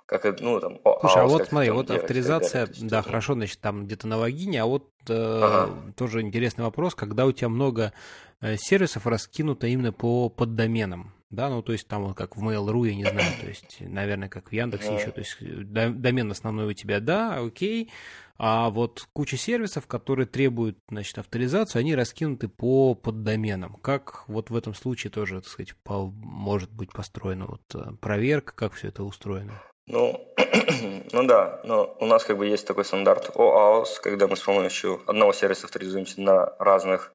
как, ну, там, Слушай, а вот смотри, вот авторизация, да, хорошо, значит, там где-то на логине, а вот э, ага. тоже интересный вопрос, когда у тебя много э, сервисов раскинуто именно по поддоменам, да, ну, то есть там вот как в Mail.ru, я не знаю, то есть, наверное, как в Яндексе еще, то есть домен основной у тебя, да, окей, а вот куча сервисов, которые требуют, значит, авторизацию, они раскинуты по поддоменам. Как вот в этом случае тоже, так сказать, по, может быть построена вот э, проверка, как все это устроено? Ну, ну да, но у нас как бы есть такой стандарт OAuth, когда мы с помощью одного сервиса авторизуемся на разных,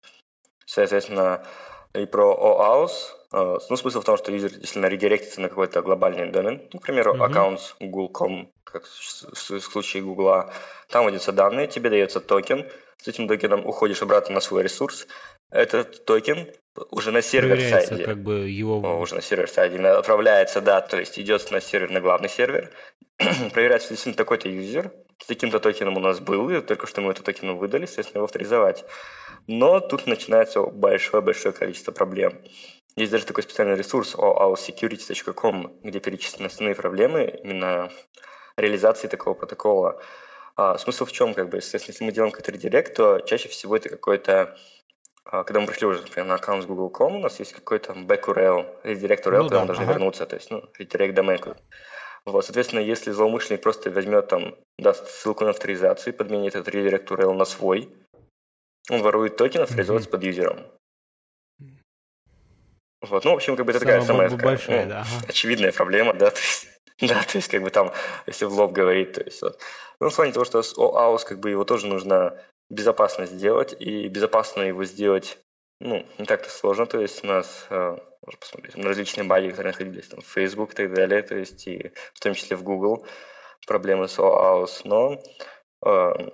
соответственно, и про OAuth. Э, ну, смысл в том, что юзер действительно редиректится на какой-то глобальный домен, ну, к примеру, mm-hmm. accounts google.com, как в случае Google. Там вводятся данные, тебе дается токен, с этим токеном уходишь обратно на свой ресурс, этот токен уже на server-side е. как бы его... Уже на server-side е отправляется, да, то есть идет на сервер, на главный сервер, проверяется действительно такой-то юзер, с таким-то токеном у нас был, и только что мы этот токен выдали, соответственно, его авторизовать. Но тут начинается большое-большое количество проблем. Есть даже такой специальный ресурс oauthsecurity.com, где перечислены основные проблемы именно реализации такого протокола. А, смысл в чем, как бы, естественно, если мы делаем какой-то редирект, то чаще всего это какой-то когда мы пришли уже, например, на аккаунт с Google.com, у нас есть какой-то back URL, редирект URL, ну, куда да, мы должны ага. вернуться, то есть, ну, редирект domain. Вот, соответственно, если злоумышленник просто возьмет там, даст ссылку на авторизацию, подменит этот редирект URL на свой, он ворует токен, авторизовывается mm-hmm. под юзером. Вот, ну, в общем, как бы это такая самая большая, ну, да. очевидная проблема, да, то есть, да, то есть, как бы там, если в лоб говорить, то есть, вот. Ну, в плане того, что с OAuth, как бы его тоже нужно безопасно сделать, и безопасно его сделать, ну, не так-то сложно, то есть у нас, э, можно посмотреть, на различные баги, которые находились там в Facebook и так далее, то есть и в том числе в Google, проблемы с OAuth, но э,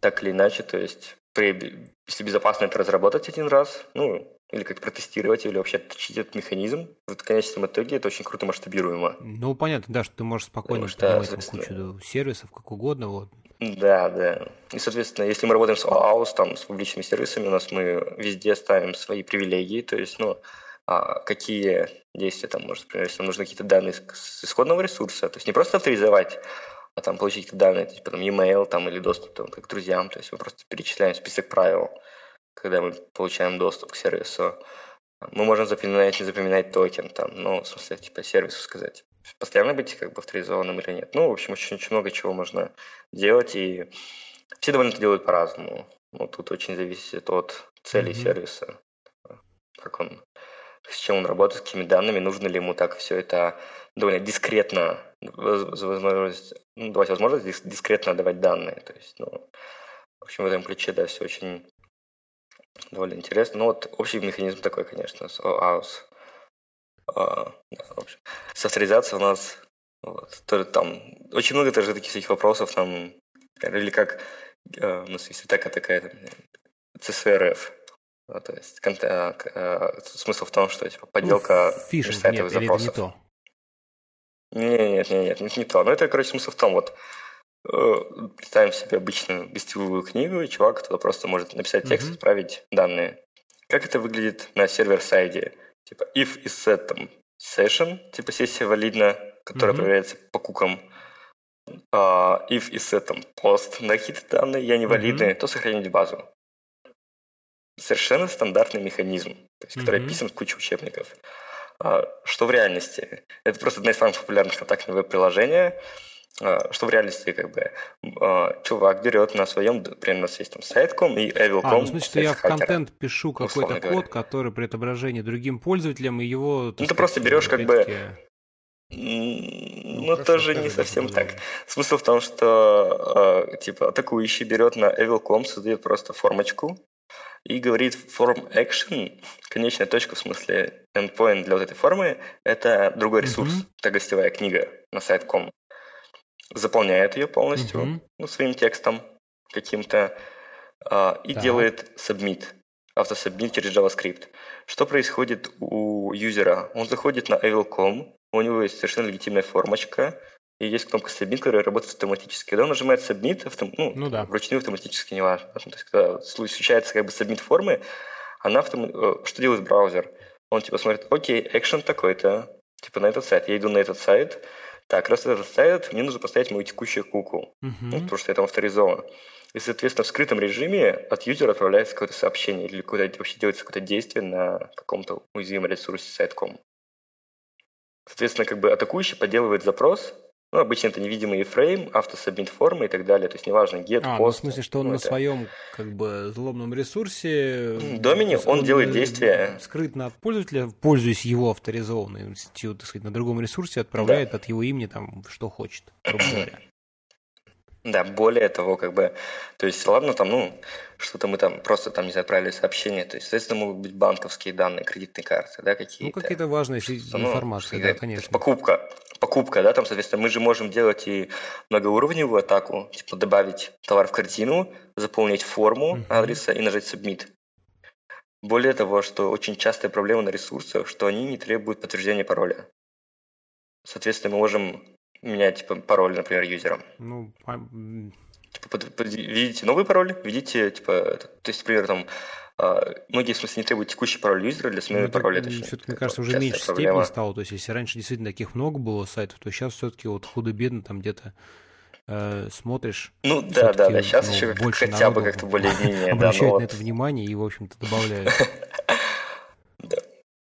так или иначе, то есть при, если безопасно это разработать один раз, ну, или как протестировать, или вообще отточить этот механизм, в конечном итоге это очень круто масштабируемо. Ну, понятно, да, что ты можешь спокойно поднимать там кучу сервисов, как угодно, вот. Да, да. И, соответственно, если мы работаем с OAuth, там, с публичными сервисами, у нас мы везде ставим свои привилегии, то есть, ну, а какие действия там, может, например, если нам нужны какие-то данные с исходного ресурса, то есть не просто авторизовать, а там получить какие-то данные, типа там e-mail там, или доступ там, к друзьям, то есть мы просто перечисляем список правил, когда мы получаем доступ к сервису. Мы можем запоминать, не запоминать токен, там, ну, в смысле, типа, сервису сказать. Постоянно быть как бы авторизованным или нет. Ну, в общем, очень, очень много чего можно делать, и все довольно это делают по-разному. Ну, тут очень зависит от цели mm-hmm. сервиса, как он, с чем он работает, с какими данными, нужно ли ему так все это довольно дискретно, возможность, ну, давать возможность дискретно давать данные. То есть, ну, в общем, в этом ключе, да, все очень довольно интересно. Ну вот общий механизм такой, конечно, с OAuth. А. С авторизацией у нас вот, тоже там очень много тоже таких всяких вопросов там, или как э, у нас есть такая такая там, CSRF, ну, то есть конт, э, э, смысл в том, что типа подделка ну, фишинг, нет, запросов. Или это не то? Нет, нет, нет, нет, не то. Ну, это, короче, смысл в том, вот, представим себе обычную гостевую книгу, и чувак туда просто может написать текст, mm-hmm. отправить данные. Как это выглядит на сервер-сайде? Типа if is set там session, типа сессия валидна, которая mm-hmm. проверяется по кукам. Uh, if is set там post на какие-то данные, я невалидные, mm-hmm. то сохранить базу. Совершенно стандартный механизм, то есть, mm-hmm. который описан в куче учебников. Uh, что в реальности? Это просто одна из самых популярных атак на веб-приложения. А, что в реальности как бы а, чувак берет на своем, например, у нас есть там сайт.com и evil.com. А, ну, значит, что я в контент пишу какой-то код, который при отображении другим пользователям его... Ну, ты просто берешь как бы... Ну, ну тоже не совсем так. Смысл в том, что э, типа атакующий берет на evil.com, создает просто формочку и говорит form action, конечная точка в смысле endpoint для вот этой формы, это другой ресурс, mm-hmm. это гостевая книга на сайт.com заполняет ее полностью mm-hmm. ну, своим текстом каким-то а, и да. делает submit, автосубмит через JavaScript. Что происходит у юзера? Он заходит на evil.com, у него есть совершенно легитимная формочка, и есть кнопка Submit, которая работает автоматически. Когда он нажимает Submit, автом... ну, ну да. вручную автоматически не важно. То есть, когда случается как бы Submit формы, она автом... Э, что делает браузер? Он типа смотрит, окей, экшен такой-то, типа на этот сайт. Я иду на этот сайт, так, раз это ставят, мне нужно поставить мою текущую куку, uh-huh. ну, потому что я там авторизован. И, соответственно, в скрытом режиме от юзера отправляется какое-то сообщение или куда-то вообще делается какое-то действие на каком-то уязвимом ресурсе сайтком. Соответственно, как бы атакующий подделывает запрос, ну, обычно это невидимый фрейм, автосабмит формы и так далее. То есть неважно, get, а, post. Ну, в смысле, что он ну, на это... своем как бы злобном ресурсе... Домене он, он делает действия... Скрытно от пользователя, пользуясь его авторизованной сетью, так сказать, на другом ресурсе, отправляет да. от его имени там что хочет, грубо говоря. Да, более того, как бы, то есть, ладно, там, ну, что-то мы там просто там, не знаю, отправили сообщение, то есть, соответственно, могут быть банковские данные, кредитные карты, да, какие-то. Ну, какие-то важные ну, информации, да, конечно. покупка, покупка, да, там, соответственно, мы же можем делать и многоуровневую атаку, типа добавить товар в корзину, заполнить форму uh-huh. адреса и нажать submit. Более того, что очень частая проблема на ресурсах, что они не требуют подтверждения пароля. Соответственно, мы можем менять типа, пароль, например, юзером. Ну, а... типа, под, под, видите новый пароль, видите, типа, то есть, например, там, Uh, многие, в смысле, не требуют текущий пароль юзера для смены ну, пароля. Это все-таки, мне кажется, уже меньше степени стало. То есть, если раньше действительно таких много было сайтов, то сейчас все-таки вот худо-бедно там где-то э, смотришь. Ну да, да, да, сейчас ну, еще больше хотя бы как-то более-менее. Обращают да, ну, на вот. это внимание и, в общем-то, добавляют.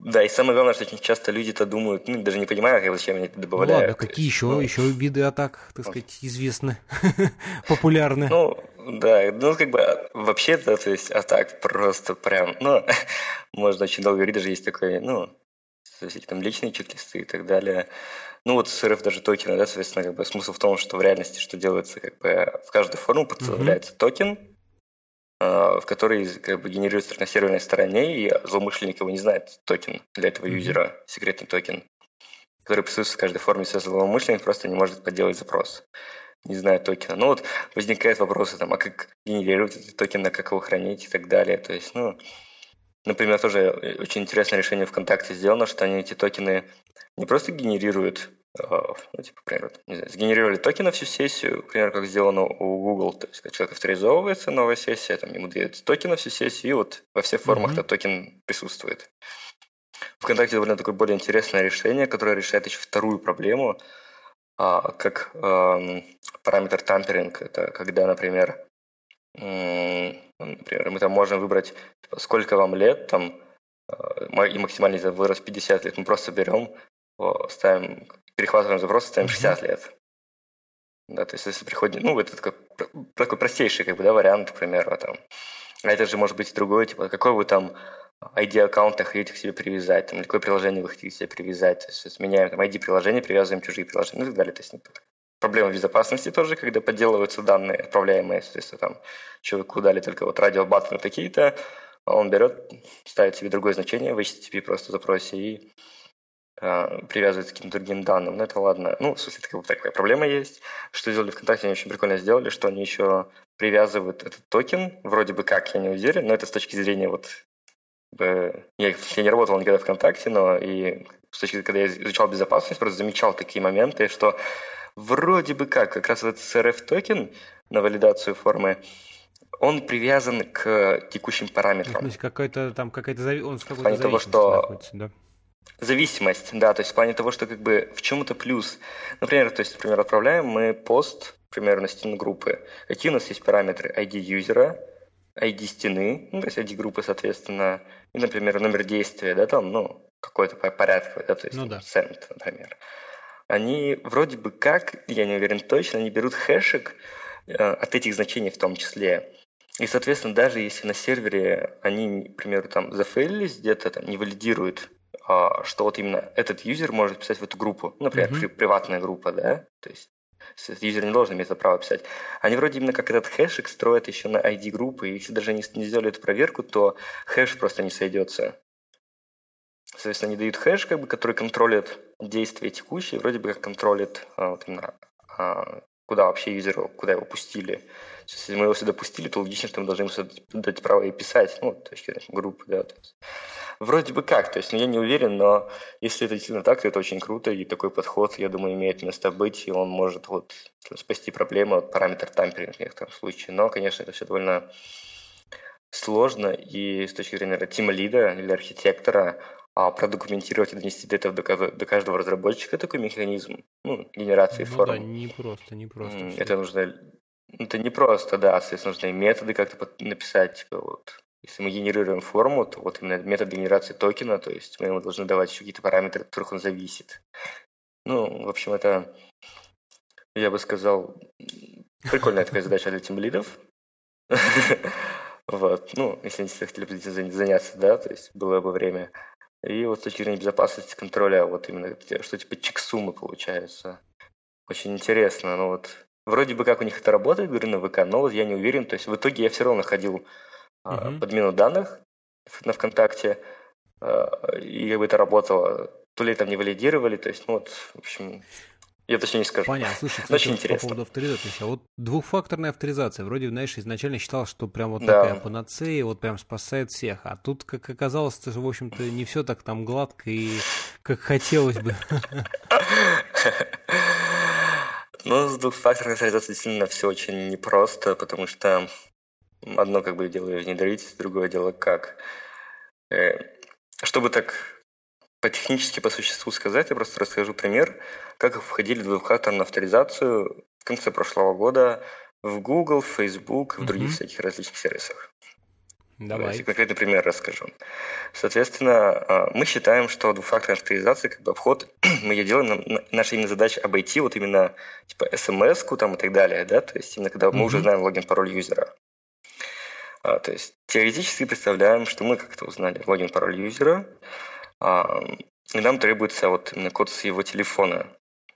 да. Да, и самое главное, что очень часто люди-то думают, ну, даже не понимая, как зачем они это добавляют. Ну, ладно, какие еще, ну, еще виды атак, так сказать, известны, популярны? Ну, да, ну, как бы, вообще-то, то есть, атак просто прям, ну, можно очень долго говорить, даже есть такой, ну, всякие там личные чек-листы и так далее. Ну, вот с РФ даже токены, да, соответственно, как бы смысл в том, что в реальности что делается, как бы в каждую форму подставляется mm-hmm. токен, в который как бы генерируется на серверной стороне, и злоумышленник его не знает токен для этого юзера, секретный токен, который присутствует в каждой форме, если злоумышленник просто не может подделать запрос не знаю токена. Ну вот возникают вопросы, там, а как генерировать этот токен, а как его хранить и так далее. То есть, ну, например, тоже очень интересное решение ВКонтакте сделано, что они эти токены не просто генерируют ну, типа, например, не знаю, сгенерировали токен на всю сессию, например, как сделано у Google, то есть, когда человек авторизовывается, новая сессия, там ему дают токен на всю сессию, и вот во всех формах mm-hmm. этот токен присутствует. ВКонтакте довольно такое более интересное решение, которое решает еще вторую проблему, а, как а, параметр тамперинг. Это когда, например, м- например, мы там можем выбрать, типа, сколько вам лет, там, а, и максимальный возраст 50 лет. Мы просто берем, ставим перехватываем запрос, ставим 60 лет. Да, то есть если приходит, ну, это такой, такой простейший, как бы, да, вариант, к примеру, там. А это же может быть другой, типа, какой вы там ID аккаунта хотите к себе привязать, там, какое приложение вы хотите к себе привязать, то есть меняем там ID приложение, привязываем чужие приложения, ну и так далее. То есть ну, проблема безопасности тоже, когда подделываются данные, отправляемые, соответственно, там, человеку дали только вот радиобаттоны такие-то, а он берет, ставит себе другое значение в HTTP просто запросе и а, привязывать к каким-то другим данным. Но это ладно. Ну, в смысле, такая, такая проблема есть. Что сделали ВКонтакте, они очень прикольно сделали, что они еще привязывают этот токен, вроде бы как, я не уверен, но это с точки зрения вот я, я не работал никогда ВКонтакте, но и с точки зрения, когда я изучал безопасность, просто замечал такие моменты, что вроде бы как, как раз этот CSRF токен на валидацию формы, он привязан к текущим параметрам. То есть какой-то там какая-то он в какой-то того, что да? Зависимость, да, то есть в плане того, что как бы в чем это плюс. Например, то есть, например, отправляем мы пост, например, на стену группы. Какие у нас есть параметры? ID юзера, ID стены, ну, то есть ID группы, соответственно, и, например, номер действия, да, там, ну, какой-то порядковый, да, то есть ну, да. send, например. Они вроде бы как, я не уверен точно, они берут хэшек э, от этих значений в том числе. И, соответственно, даже если на сервере они, к примеру, там зафейлились где-то, там, не валидируют что вот именно этот юзер может писать в эту группу, например, mm-hmm. приватная группа, да, то есть юзер не должен иметь это право писать. Они вроде именно как этот хэшик строят еще на ID группы, и если даже не, не сделали эту проверку, то хэш просто не сойдется. Соответственно, они дают хэш, как бы, который контролит действия текущие, вроде бы как контролит а, вот именно, а, куда вообще юзер, куда его пустили. Если мы его сюда пустили, то логично, что мы должны ему дать право и писать, ну, точки группы, да. То есть. Вроде бы как, то есть ну, я не уверен, но если это действительно так, то это очень круто, и такой подход, я думаю, имеет место быть, и он может вот спасти проблему от параметр тамперинга в некотором случае. Но, конечно, это все довольно сложно, и с точки зрения тима лида или архитектора, а продокументировать и донести до этого до, до каждого разработчика такой механизм ну, генерации ну, форм. Да, не просто, не просто. Это нужно, это не просто, да, соответственно, нужно и методы как-то написать, типа вот если мы генерируем форму, то вот именно метод генерации токена, то есть мы ему должны давать еще какие-то параметры, от которых он зависит. Ну, в общем, это, я бы сказал, прикольная такая задача для тимлидов. Вот, ну, если они хотели бы заняться, да, то есть было бы время. И вот с точки зрения безопасности контроля, вот именно что типа чек-суммы получается. Очень интересно, но вот вроде бы как у них это работает, говорю, на ВК, но вот я не уверен, то есть в итоге я все равно ходил uh-huh. подмену данных на ВКонтакте, а, и как бы это работало. То ли там не валидировали, то есть, ну вот, в общем, я точно не скажу. Понятно. Слушай, кстати, очень интересно. по поводу авторизации. А вот двухфакторная авторизация. Вроде, знаешь, изначально считал, что прям вот да. такая панацея, вот прям спасает всех. А тут, как оказалось, что, в общем-то, не все так там гладко и как хотелось бы. Ну, с двухфакторной авторизацией действительно все очень непросто, потому что Одно как бы дело внедрить, другое дело как. Э, чтобы так по-технически, по существу сказать, я просто расскажу пример, как входили в двухфакторную авторизацию в конце прошлого года в Google, в Facebook, в других mm-hmm. всяких различных сервисах. Давай. Конкретный пример расскажу. Соответственно, а, мы считаем, что двухфакторная авторизация, как бы обход, мы ее делаем, наша именно задача обойти вот именно типа смс-ку там и так далее, да, то есть именно когда мы mm-hmm. уже знаем логин, пароль юзера. А, то есть теоретически представляем, что мы как-то узнали логин, пароль юзера, а, и нам требуется вот именно код с его телефона.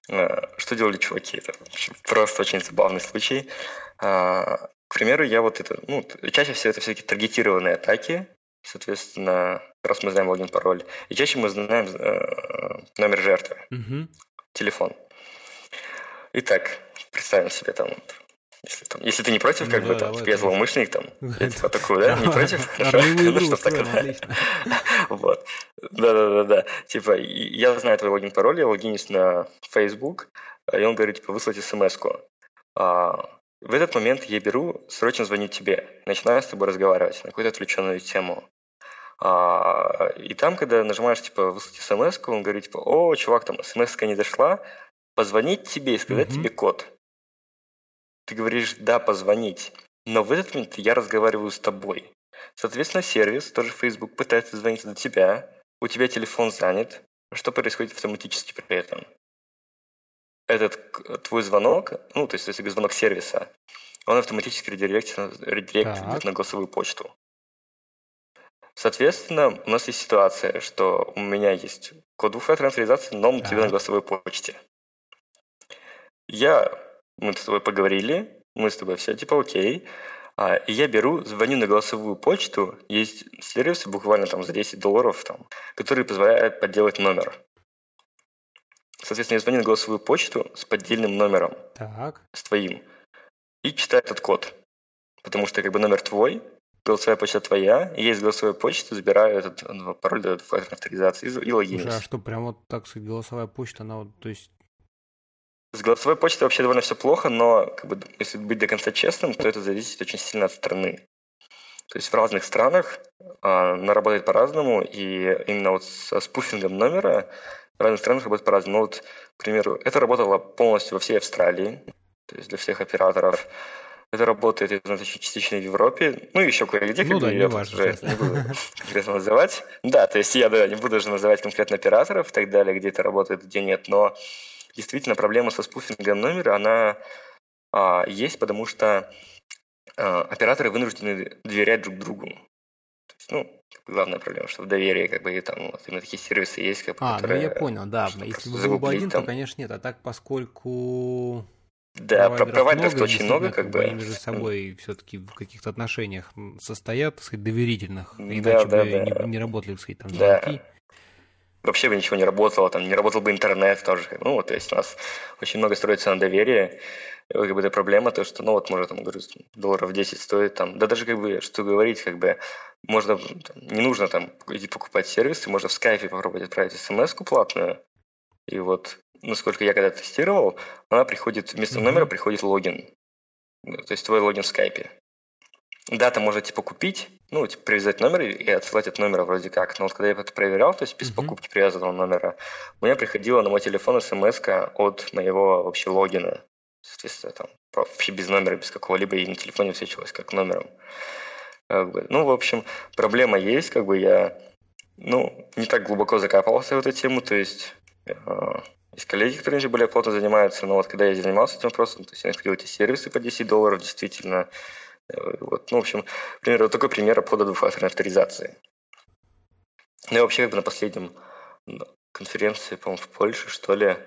А, что делали чуваки? Это просто очень забавный случай. А, к примеру, я вот это, ну, чаще всего это все-таки таргетированные атаки, соответственно, раз мы знаем логин, пароль, и чаще мы знаем э, номер жертвы, угу. телефон. Итак, представим себе там, если, там, если ты не против, как ну, бы да, там, типа, я злоумышленник, там, я типа такой, да, не против? Хорошо, ну что тогда? Вот. Да-да-да-да. Типа, я знаю твой логин, пароль, я логинюсь на Facebook, и он говорит, типа, выслать смс-ку. В этот момент я беру, срочно звоню тебе, начинаю с тобой разговаривать на какую-то отвлеченную тему. А, и там, когда нажимаешь, типа, выслать смс он говорит, типа, о, чувак, там смс не дошла, позвонить тебе и сказать mm-hmm. тебе код. Ты говоришь, да, позвонить. Но в этот момент я разговариваю с тобой. Соответственно, сервис, тоже Facebook, пытается звонить до тебя, у тебя телефон занят. Что происходит автоматически при этом? Этот твой звонок, ну, то есть если звонок сервиса, он автоматически редиректит, редиректит на голосовую почту. Соответственно, у нас есть ситуация, что у меня есть код двухфакторной авторизации, но он у тебя на голосовой почте. Я, мы с тобой поговорили, мы с тобой все типа окей, а, и я беру, звоню на голосовую почту, есть сервисы буквально там за 10 долларов, там, которые позволяют подделать номер. Соответственно, я звоню на голосовую почту с поддельным номером. Так. С твоим. И читаю этот код. Потому что как бы номер твой, голосовая почта твоя, и я из голосовой почты забираю этот ну, пароль для авторизации и логинюсь. Слушай, а что, прям вот так сказать, голосовая почта, она вот, то есть... С голосовой почтой вообще довольно все плохо, но как бы, если быть до конца честным, то это зависит очень сильно от страны. То есть в разных странах а, она работает по-разному, и именно вот со спуфингом номера разных странах работает по-разному. Ну, вот, к примеру, это работало полностью во всей Австралии, то есть для всех операторов. Это работает, знаю, частично в Европе, ну, еще кое-где, ну, да, я важно, уже не буду конкретно называть. Да, то есть я да, не буду уже называть конкретно операторов и так далее, где это работает, где нет, но действительно проблема со спуфингом номера, она а, есть, потому что а, операторы вынуждены доверять друг другу. То есть, ну, главная проблема, что в доверии как бы и там вот именно такие сервисы есть, как А, которые, ну я понял, да. Если бы был бы один, там... то, конечно, нет. А так, поскольку да, провайдеров, провайдеров много, очень много, как бы. Они между собой все-таки в каких-то отношениях состоят, так сказать, доверительных, иначе да, бы да, да. Не, не работали, так сказать, там звонки. Вообще бы ничего не работало, там не работал бы интернет тоже. Ну, вот, то есть у нас очень много строится на доверии как бы эта проблема, то, что, ну, вот, может, там, говорю, долларов 10 стоит, там, да даже, как бы, что говорить, как бы, можно, там, не нужно, там, идти покупать сервисы, можно в скайпе попробовать отправить смс-ку платную, и вот, насколько я когда тестировал, она приходит, вместо номера приходит логин, ну, то есть твой логин в скайпе. Да, там можно, типа, купить, ну, типа, привязать номер и отсылать от номера вроде как. Но вот когда я это проверял, то есть без mm-hmm. покупки привязанного номера, у меня приходила на мой телефон смс от моего вообще логина. Соответственно, там вообще без номера, без какого-либо, и на телефоне высвечивалось как номером. Ну, в общем, проблема есть, как бы я, ну, не так глубоко закапывался в эту тему, то есть э, есть коллеги, которые же более плотно занимаются, но вот когда я занимался этим вопросом, то есть я находил эти сервисы по 10 долларов, действительно, э, вот, ну, в общем, пример, вот такой пример обхода двухфакторной авторизации. Ну и вообще, как бы на последнем конференции, по-моему, в Польше, что ли,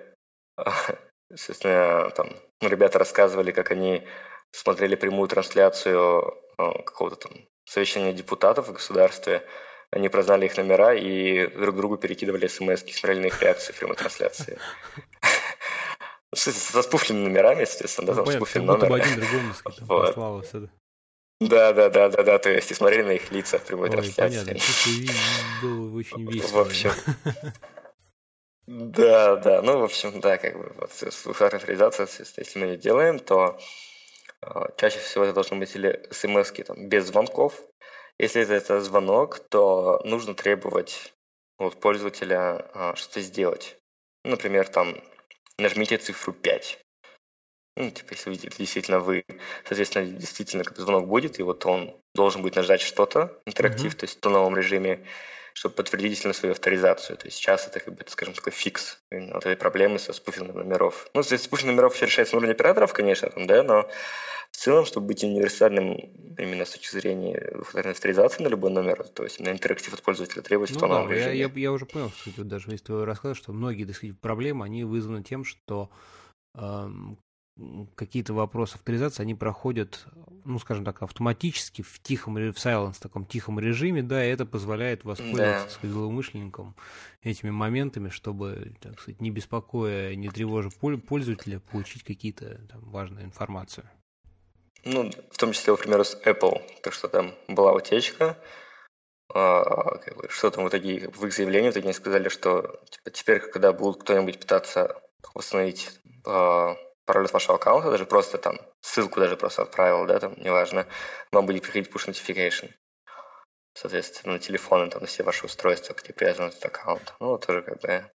Естественно, там ну, ребята рассказывали, как они смотрели прямую трансляцию э, какого-то там совещания депутатов в государстве. Они прознали их номера и друг другу перекидывали смс смотрели на их реакции в прямой трансляции. Со спуфленными номерами, естественно, да, там спуфлен номер. один другому послал Да, да, да, да, да, то есть и смотрели на их лица в прямой трансляции. Понятно, было очень весело. В общем, да, да, ну, в общем, да, как бы вот слуховая авторизация, если мы ее делаем, то э, чаще всего это должны быть или смс там, без звонков. Если это, это звонок, то нужно требовать от пользователя э, что-то сделать. Например, там, нажмите цифру 5. Ну, типа, если действительно вы, соответственно, действительно как звонок будет, и вот он должен будет нажать что-то, интерактив, mm-hmm. то есть в новом режиме, чтобы подтвердить действительно свою авторизацию. То есть сейчас это, как бы, скажем, такой фикс вот этой проблемы со спуфингом номеров. Ну, здесь спуфинг номеров все решается на уровне операторов, конечно, там, да, но в целом, чтобы быть универсальным именно с точки зрения авторизации на любой номер, то есть именно интерактив от пользователя требуется ну, в да, режиме. Я, я, я уже понял, кстати, вот даже из твоего рассказа, что многие, так сказать, проблемы, они вызваны тем, что какие-то вопросы авторизации, они проходят, ну, скажем так, автоматически в тихом, в silence, таком тихом режиме, да, и это позволяет воспользоваться, да. сказать, злоумышленникам этими моментами, чтобы, так сказать, не беспокоя, не тревожа пользователя, получить какие-то там важную информацию. Ну, в том числе, например, с Apple, то, что там была утечка, а, как бы, что там в итоге, в их заявлении в итоге они сказали, что типа, теперь, когда будут кто-нибудь пытаться восстановить а, пароль от вашего аккаунта, даже просто там ссылку даже просто отправил, да, там, неважно, вам будет приходить push notification. Соответственно, на телефоны, там, на все ваши устройства, где привязан этот аккаунт. Ну, тоже как бы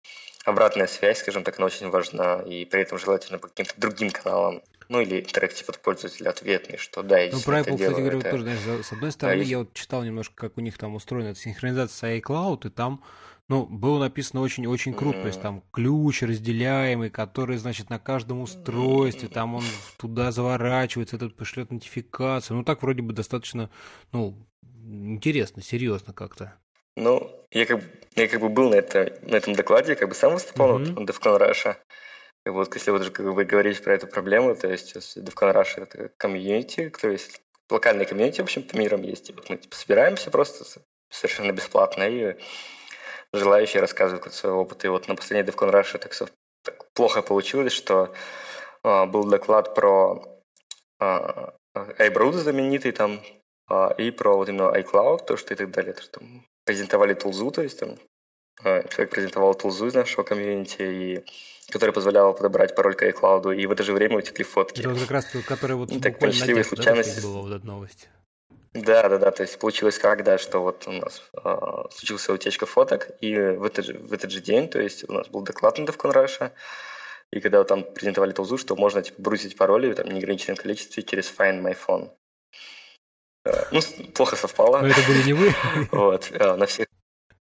обратная связь, скажем так, она очень важна, и при этом желательно по каким-то другим каналам, ну или интерактив от пользователя ответный, что да, я Ну, про Apple, кстати говоря, это... тоже, знаешь, с одной стороны, да, я вот читал немножко, как у них там устроена эта синхронизация с iCloud, и там ну, было написано очень-очень круто, то есть там ключ разделяемый, который, значит, на каждом устройстве, там он туда заворачивается, этот пошлет нотификацию. Ну, так вроде бы достаточно, ну, интересно, серьезно как-то. Ну, я как, бы, я как бы был на, это, на этом докладе, как бы сам выступал mm-hmm. вот, DevCon Russia. И вот если вот как вы говорите про эту проблему, то есть DevCon Russia это комьюнити, то есть локальный комьюнити, в общем-то, миром есть. Мы типа, собираемся просто совершенно бесплатно и желающие рассказывают от своего опыта. И вот на последней DevCon Russia так, так плохо получилось, что а, был доклад про iBrood знаменитый там, а, и про вот именно iCloud, то, что и так далее. То, что там презентовали тулзу, то есть там человек презентовал тулзу из нашего комьюнити, и, которая позволяла подобрать пароль к iCloud, и в это же время утекли фотки. Это вот как раз, который вот ну, так, буквально на случайности. Да, была вот эта новость. Да, да, да. То есть получилось как, да, что вот у нас э, случилась утечка фоток, и в этот, же, в этот же день, то есть у нас был доклад на DevCon Russia, и когда там презентовали толзу, что можно типа брусить пароли там, в неограниченном количестве через Find My Phone. Э, ну, плохо совпало. Но это были не вы? Вот, э, на всех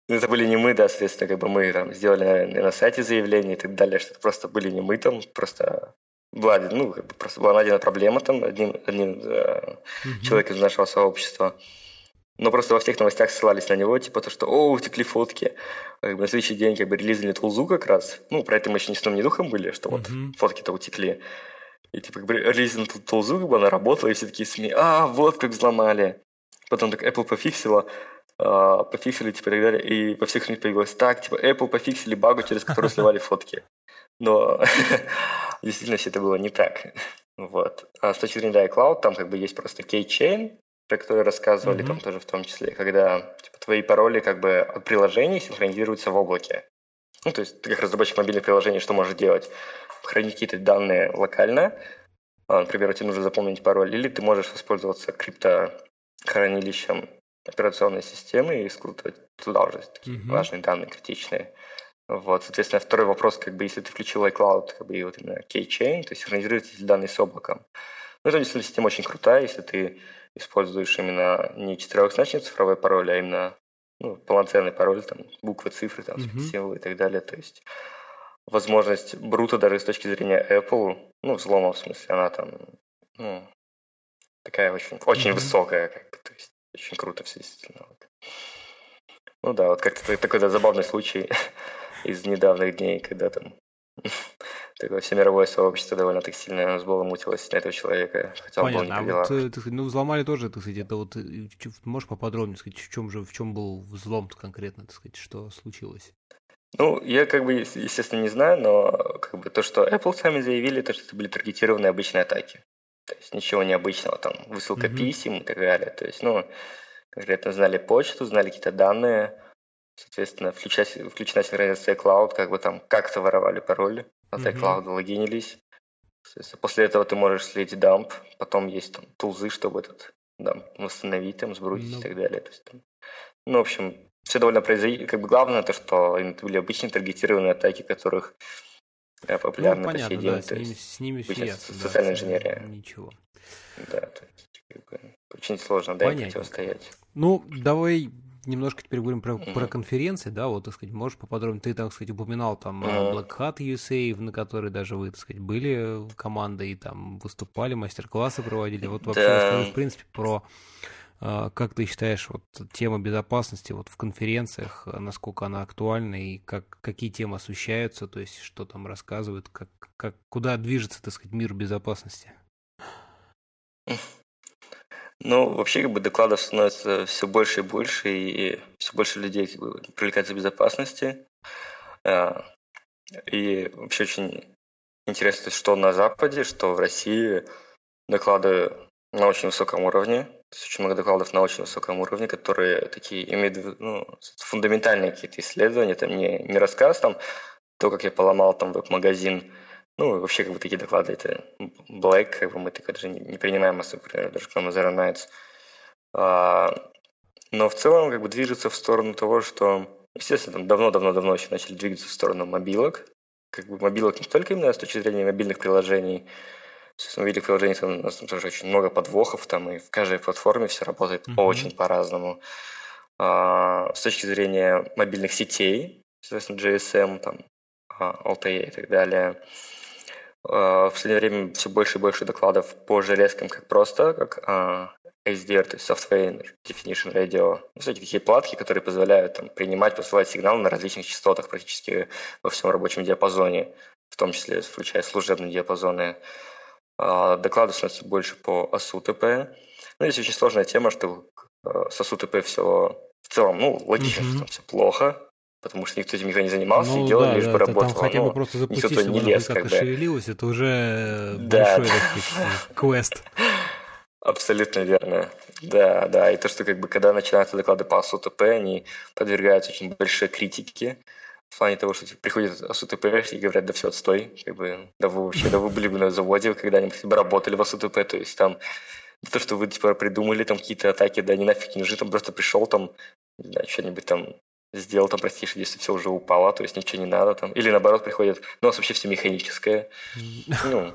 это были не мы, да, соответственно, как бы мы там сделали на, на сайте заявление и так далее, что это просто были не мы там, просто была, ну, как бы просто была найдена проблема там одним, одним э, mm-hmm. человеком из нашего сообщества. Но просто во всех новостях ссылались на него, типа то, что «О, утекли фотки». Как бы на следующий день как бы релизнули Тулзу как раз. Ну, про это мы еще ни сном, ни духом были, что вот mm-hmm. фотки-то утекли. И типа как бы релизнули Тулзу, как бы она работала, и все такие СМИ «А, вот как взломали». Потом так Apple пофиксила, э, пофиксили, типа, и так далее. И во всех них появилось так, типа, Apple пофиксили багу, через которую сливали фотки. Но действительно все это было не так. Вот. А с точки зрения iCloud, там как бы есть просто keychain, про который рассказывали mm-hmm. там тоже в том числе, когда типа, твои пароли как бы от приложений синхронизируются в облаке. Ну, то есть ты как разработчик мобильных приложений что можешь делать? Хранить какие-то данные локально, а, например, тебе нужно запомнить пароль, или ты можешь воспользоваться криптохранилищем операционной системы и скрутывать туда уже такие mm-hmm. важные данные, критичные. Вот, соответственно, второй вопрос, как бы, если ты включил iCloud, как бы, и вот именно keychain, то есть синхронизирует эти данные с облаком. Ну, это действительно система очень крутая, если ты используешь именно не четырехзначный цифровой пароль, а именно ну, полноценный пароль, там, буквы, цифры, там, mm-hmm. символы и так далее. То есть возможность брута даже с точки зрения Apple, ну, взлома в смысле, она там, ну, такая очень, очень mm-hmm. высокая, как бы, то есть очень круто все действительно. Ну да, вот как-то такой да, забавный случай из недавних дней, когда там такое всемировое сообщество довольно так сильно взбаламутилось на этого человека, хотя он Понятно, был не а вот, э, ты, ну, взломали тоже, так сказать, это вот, э, можешь поподробнее сказать, в чем же, в чем был взлом конкретно, так сказать, что случилось? Ну, я как бы, естественно, не знаю, но как бы то, что Apple сами заявили, то, что это были таргетированные обычные атаки. То есть ничего необычного, там, высылка mm-hmm. писем и так далее. То есть, ну, конкретно знали почту, знали какие-то данные, Соответственно, включать, включена синхронизация Cloud, как бы там как-то воровали пароли от mm-hmm. iCloud, логинились. После этого ты можешь слить дамп, потом есть там тулзы, чтобы этот дамп восстановить, там, сбросить no. и ну. так далее. То есть, там, ну, в общем, все довольно произойдет. Как бы главное то, что это были обычные таргетированные атаки, которых да, популярны ну, понятно, по сей день. Да, с, ними, с ними фияться, да, социальная инженерия. Ничего. Да, то есть, как бы, очень сложно, да, противостоять. Ну, давай немножко теперь говорим про, mm-hmm. про конференции, да, вот, так сказать, можешь поподробнее, ты, так сказать, упоминал там mm-hmm. Black Hat USA, на которой даже вы, так сказать, были командой и там выступали, мастер-классы проводили, вот вообще да. расскажи, в принципе, про а, как ты считаешь, вот тема безопасности вот в конференциях, насколько она актуальна и как, какие темы освещаются, то есть что там рассказывают, как, как, куда движется, так сказать, мир безопасности? Ну, вообще, как бы докладов становится все больше и больше, и все больше людей как бы, привлекается к безопасности. А, и вообще очень интересно, что на Западе, что в России доклады на очень высоком уровне. То есть очень много докладов на очень высоком уровне, которые такие имеют ну, фундаментальные какие-то исследования, там не, не рассказ, там, то, как я поломал там веб-магазин, ну, вообще, как бы, такие доклады, это Black, как бы, мы так даже не, не принимаем особо, например, даже кроме Zero Nights. А, но в целом, как бы, движется в сторону того, что, естественно, там давно-давно-давно еще начали двигаться в сторону мобилок, как бы, мобилок не только именно с точки зрения мобильных приложений, в мобильных приложениях там, у нас там тоже очень много подвохов, там, и в каждой платформе все работает mm-hmm. очень по-разному. А, с точки зрения мобильных сетей, соответственно, GSM, там, LTE а, и так далее, в последнее время все больше и больше докладов по железкам как просто, как SDR, то есть Software Definition Radio. Ну, кстати, такие платки, которые позволяют там, принимать, посылать сигналы на различных частотах практически во всем рабочем диапазоне, в том числе включая служебные диапазоны. А, доклады становятся больше по ASU-ТП. Ну, здесь очень сложная тема, что э, с ASU-ТП все в целом, ну, логично, mm-hmm. что там все плохо, потому что никто этим никогда не занимался ну, и делал, да, лишь да, бы работал. Там хотя бы просто запустить, чтобы не лез, как бы. шевелилось, это уже да. большой, квест. Абсолютно верно. Да, да. И то, что как бы когда начинаются доклады по АСУТП, они подвергаются очень большой критике в плане того, что типа, приходят АСУТП и говорят, да все, отстой, как бы, да вы вообще, да вы были бы на заводе, вы когда-нибудь бы работали в АСУТП, то есть там то, что вы типа придумали там какие-то атаки, да, не нафиг не нужны, там просто пришел там, не знаю, что-нибудь там сделал там простейшее, если все уже упало, то есть ничего не надо там. Или наоборот приходит, ну, у нас вообще все механическое. Ну,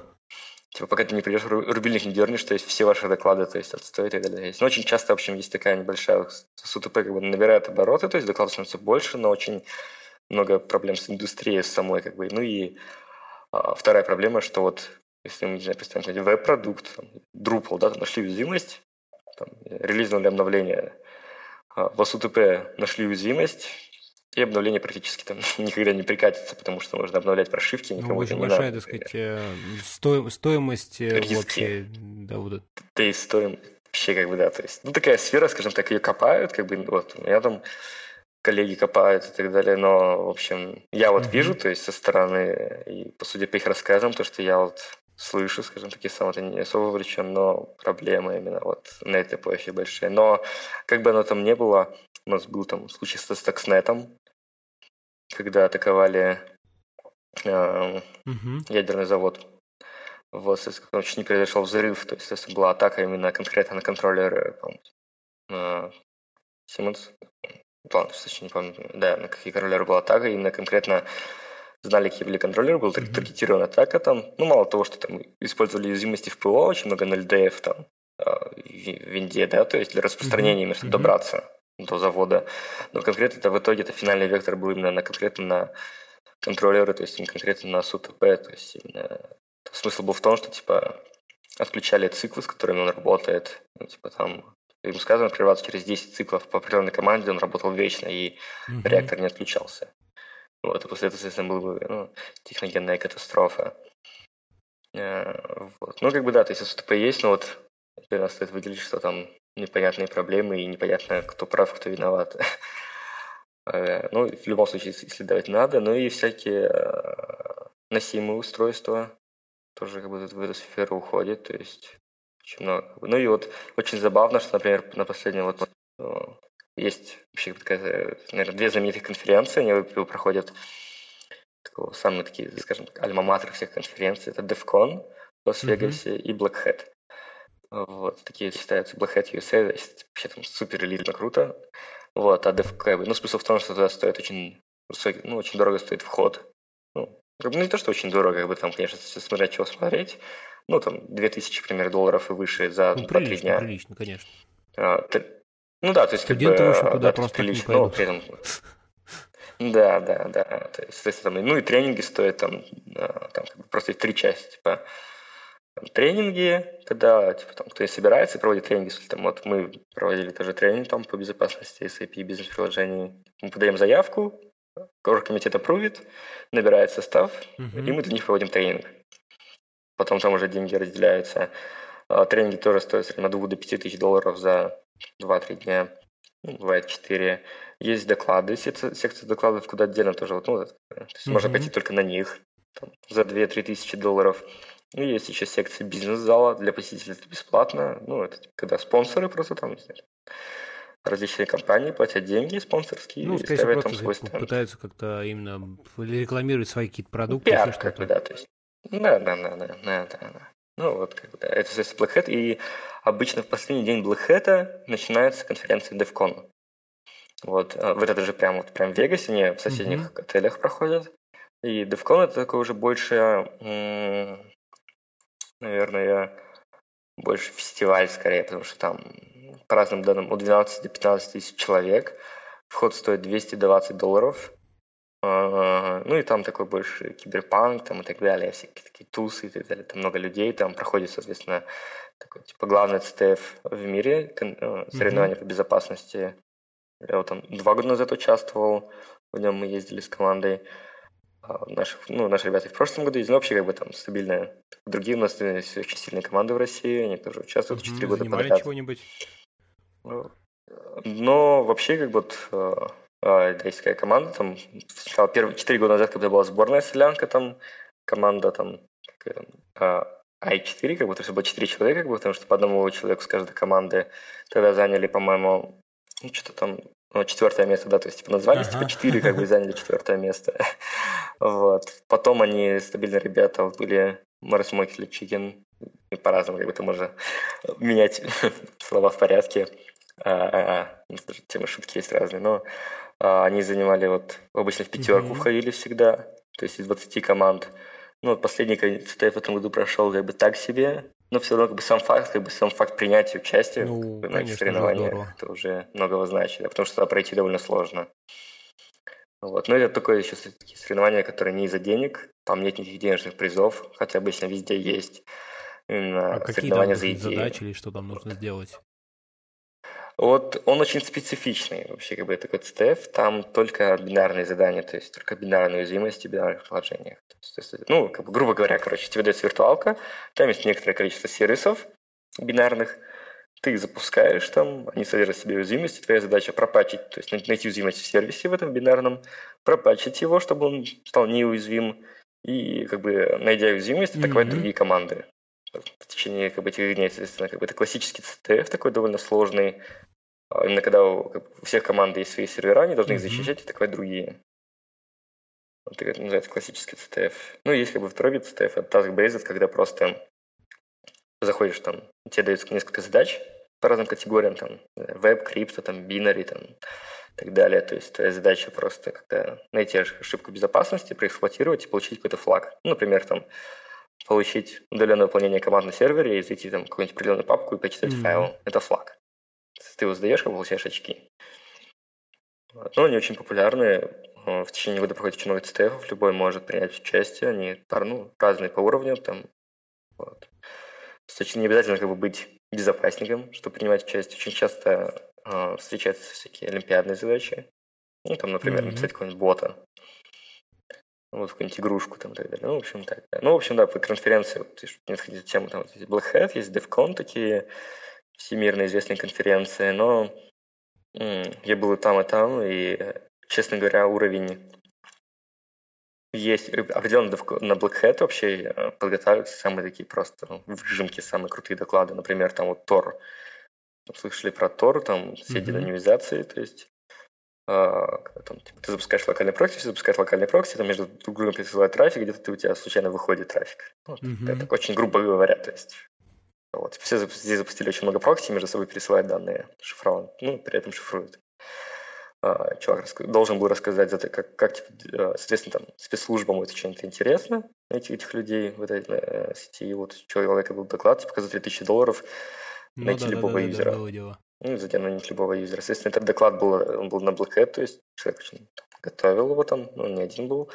типа, пока ты не придешь, рубильник не дернешь, то есть все ваши доклады, то есть отстой и так далее. Но очень часто, в общем, есть такая небольшая, с УТП как бы набирает обороты, то есть докладов становится больше, но очень много проблем с индустрией самой, как бы. Ну и а, вторая проблема, что вот, если мы, не знаю, представим, веб-продукт, Drupal, да, там нашли уязвимость, там, релизнули обновление, в СУТП нашли уязвимость, и обновление практически там никогда не прикатится, потому что нужно обновлять прошивки, никому ну, очень не большая, надо. так сказать, э, сто, стоимость э, Риски. вообще. Да, вот. да и стоимость вообще как бы, да, то есть, ну, такая сфера, скажем так, ее копают, как бы, вот, у меня там коллеги копают и так далее, но, в общем, я вот mm-hmm. вижу, то есть, со стороны, и, по сути, по их рассказам, то, что я вот слышу, скажем так, я сам это не особо увлечен, но проблемы именно вот на этой площади большие. Но как бы оно там не было, у нас был там случай с Stuxnet, когда атаковали э, uh-huh. ядерный завод. Вот, соответственно, чуть не произошел взрыв, то есть, соответственно, была атака именно конкретно на контроллер, по Siemens, ладно, точнее не помню, да, на какие контроллеры была атака, именно конкретно знали, какие были контроллеры, была mm-hmm. таргетированная атака там. Ну, мало того, что там использовали уязвимости в ПО, очень много на LDF там, а, в винде, да, то есть для распространения, mm-hmm. чтобы добраться до завода. Но конкретно это в итоге это финальный вектор был именно на конкретно на контроллеры, то есть именно конкретно на СУТП, то есть именно смысл был в том, что типа отключали циклы, с которыми он работает, ну, типа там ему сказано прерваться через 10 циклов по определенной команде, он работал вечно, и mm-hmm. реактор не отключался. Вот, и после этого, соответственно, была бы ну, техногенная катастрофа. Э, вот. Ну, как бы да, то есть СУТП есть, но вот теперь стоит выделить, что там непонятные проблемы и непонятно, кто прав, кто виноват. Э, ну, в любом случае, исследовать надо. Ну и всякие э, носимые устройства тоже как бы в эту сферу уходят, то есть очень много. Ну и вот очень забавно, что, например, на последнем вот есть вообще такая, наверное, две знаменитых конференции, они проходят такого, самые такие, скажем так, альма-матер всех конференций. Это DevCon в Лас-Вегасе mm-hmm. и Black Hat. Вот, такие считаются Black Hat USA, вообще там супер элитно круто. Вот, а DevCon, ну, смысл в том, что туда стоит очень высокий, ну, очень дорого стоит вход. Ну, Ну, не то, что очень дорого, как бы там, конечно, смотря чего смотреть. Ну, там, 2000, например, долларов и выше за ну, 2-3 дня. прилично, конечно. А. Ну да, то есть Студенты, как бы... в общем, туда да, просто прилично, не пойдут. но при этом... Да, да, да. То есть, там, ну и тренинги стоят там, там просто есть три части. Типа там, тренинги, когда типа, там, кто собирается и проводит тренинги. Если, там, вот мы проводили тоже тренинг там, по безопасности SAP бизнес-приложений. Мы подаем заявку, оргкомитет апрувит, набирает состав, Мгм. и мы для них проводим тренинг. Потом там уже деньги разделяются. А, Тренинги тоже стоят от 2 до 5 тысяч долларов за 2-3 дня. Ну, бывает 4. Есть доклады, секция, секция докладов, куда отдельно тоже, вот, ну, то есть можно Мгм. пойти только на них там, за 2-3 тысячи долларов. И есть еще секция бизнес-зала для посетителей это бесплатно. Ну, это типа, когда спонсоры просто там, различные компании платят деньги спонсорские Ну, и ставят там свой стенд. пытаются как-то именно рекламировать свои какие-то Ну, продукты, пиар, как бы, да, то есть. Да, да, да, да, да, да, да. Ну, вот, как бы, да, это, естественно, Black Hat, и обычно в последний день Black Hat начинается конференция DevCon. Вот, а, в этот же прям, вот, прям в Вегасе, не в соседних отелях проходят. И DevCon это такой уже больше, наверное, больше фестиваль скорее, потому что там по разным данным от 12 до 15 тысяч человек. Вход стоит 220 долларов. А, Ну и там такой больше киберпанк там и так далее, всякие такие тусы и так далее. Там много людей, там проходит, соответственно, такой типа главный CTF в мире, э, соревнования по безопасности. Я вот там два года назад участвовал, в нем мы ездили с командой. А Наши, ну, наши ребята в прошлом году ездили, но вообще как бы там стабильная. Другие у нас очень сильные команды в России, они тоже участвуют. 4 года Занимали подряд. чего-нибудь? Ну, Но вообще, как бы, вот, э, э, да, есть такая команда, там, сначала первые четыре года назад, когда была сборная селянка, там, команда, там, там, а, I4, как бы, то есть было четыре человека, как бы, потому что по одному человеку с каждой команды тогда заняли, по-моему, ну, что-то там, ну, четвертое место, да, то есть, типа, назвались, Ага. типа, четыре, как бы, заняли четвертое место. Вот. Потом они, стабильные ребята, были Морис Моксли, Чикен, и по-разному, как бы, это можно менять слова в порядке. А, а, а, темы шутки есть разные, но а, они занимали вот, обычно в пятерку Мгм. входили всегда, то есть из 20 команд. Ну, вот последний CTF в этом году прошел как бы так себе, но все равно как бы сам факт, как бы сам факт принятия участия Ну, как бы, на этих конечно же, соревнованиях, это уже многого значит, да, потому что пройти довольно сложно. Вот. Но это такое еще такие соревнования, которые не из-за денег, там нет никаких денежных призов, хотя обычно везде есть именно А какие там за задачи или что там нужно сделать? Вот он очень специфичный, вообще как бы такой CTF, там только бинарные задания, то есть только бинарные уязвимости в бинарных приложениях. То есть, то есть, ну, как бы, грубо говоря, короче, тебе дается виртуалка, там есть некоторое количество сервисов бинарных, ты их запускаешь там, они содержат в себе уязвимости, твоя задача пропатчить, то есть най- найти уязвимость в сервисе в этом бинарном, пропатчить его, чтобы он стал неуязвим, и как бы найдя уязвимость, атаковать Мгм. другие команды. В течение как бы, этих дней, соответственно, как бы это классический CTF такой довольно сложный, Именно когда у, как у всех команд есть свои сервера, они должны их защищать и атаковать другие. Вот это называется классический CTF. Ну, есть как бы второй вид CTF, это task-based, когда просто заходишь там, тебе дается несколько задач по разным категориям, там, веб, крипто, там, бинари, там, и так далее. То есть твоя задача просто как-то найти ошибку безопасности, проэксплуатировать и получить какой-то флаг. Ну, например, там, получить удаленное выполнение команд на сервере и зайти там в какую-нибудь определенную папку и почитать Мгм. файл. Это флаг. Ты его сдаешь, как получаешь очки. Вот. Но они очень популярны. Э, В течение года проходит очень много CTF, любой может принять участие. Они ну, разные по уровню. Там, вот. Есть не обязательно как бы, быть безопасником, чтобы принимать участие. Очень часто э, встречаются всякие олимпиадные задачи. Ну, там, например, Мгм. написать какого-нибудь бота. Вот какую-нибудь игрушку там и так далее. Ну, в общем, так. Да. Ну, в общем, да, по конференции, вот, не отходить от темы, там вот есть Black Hat, есть DevCon, такие всемирно известные конференции, но я был и там, и там, и, честно говоря, уровень есть э, определенно на Black Hat вообще э, подготавливаются самые такие просто ну, выжимки, самые крутые доклады. Например, там вот Tor. Слышали про Tor, там все динамизации, то есть а, там, типа, ты запускаешь локальный прокси, все запускают локальный прокси, там между друг другом присылают трафик, где-то ты, у тебя случайно выходит трафик. Ну, Мгм. это так очень грубо говоря, то есть вот, все здесь запустили очень много прокси, между собой пересылают данные шифрованы, ну, при этом шифруют. а, чувак должен был рассказать, как, как типа, соответственно, там, спецслужбам это что-нибудь интересно, найти этих людей в этой э, сети. Вот человека был доклад, типа, за 3000 долларов ну, найти да, любого да, да, юзера. Да, было дело. Ну, затем найти любого юзера. Соответственно, этот доклад был, он был на Black Hat, то есть человек очень готовил его там, ну, не один был.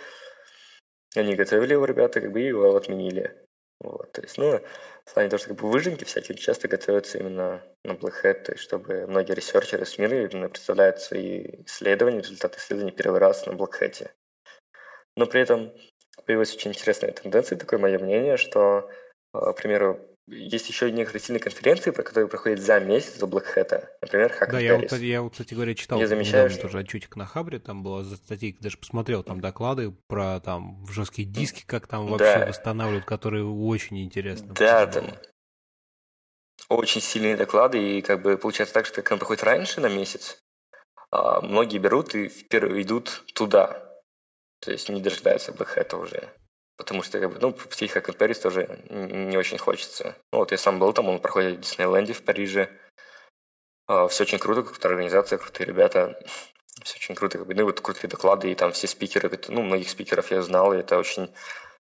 Они готовили его, ребята, как бы, и его отменили. Вот, то есть, ну, в плане того, что как бы выжимки всякие часто готовятся именно на Black Hat, то есть, чтобы многие ресерчеры с мира именно представляют свои исследования, результаты исследований первый раз на Black Hat. Но при этом появилась очень интересная тенденция, такое мое мнение, что, а, к примеру, есть еще некоторые сильные конференции, про которые проходят за месяц до Black Hat. Например, Hack Да, я вот, я вот, кстати говоря, читал я замечаю, что... тоже отчетик на Хабре, там было за статьи, даже посмотрел там доклады про там жесткие диски, как там вообще да. восстанавливают, которые очень интересно. Да, там очень сильные доклады, и как бы получается так, что когда он проходит раньше на месяц, а, многие берут и впервые идут туда. То есть не дожидаются Black Hat уже. Потому что, как бы, ну, в Тихо Paris тоже не очень хочется. Ну, вот я сам был там, он проходит в Диснейленде в Париже. А, все очень круто, крутая организация, крутые ребята. Все очень круто, как бы, ну, вот крутые доклады, и там все спикеры, ну, многих спикеров я знал, и это очень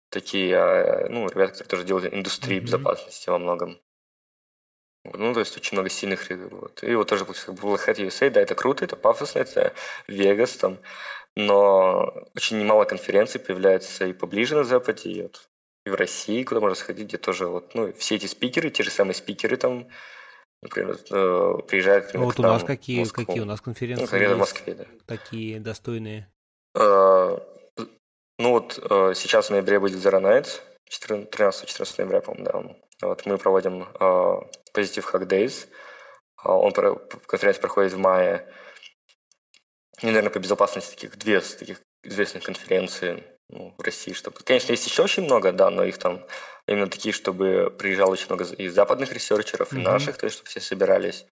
такие, а, ну, ребята, которые тоже делают индустрии mm-hmm. безопасности во многом. Ну, то есть очень много сильных вот. И вот тоже как бы Hat USA, да, это круто, это пафосно, это Вегас там, но очень немало конференций появляется и поближе на Западе, и, вот, и в России, куда можно сходить, где тоже вот, ну, все эти спикеры, те же самые спикеры там, например, э, приезжают ну, вот у нас какие, какие у нас конференции? Ну, конкретно в Москве, да. Такие достойные. Э, ну вот э, сейчас в ноябре будет Zero Nights, 13-14 ноября, по-моему, да. Вот мы проводим Positive Hack Days. Он, конференция проходит в мае мне, наверное, по безопасности таких две таких известных конференции ну, в России, чтобы... Конечно, есть еще очень много, да, но их там именно такие, чтобы приезжало очень много и западных ресерчеров, mm-hmm. и наших, то есть, чтобы все собирались.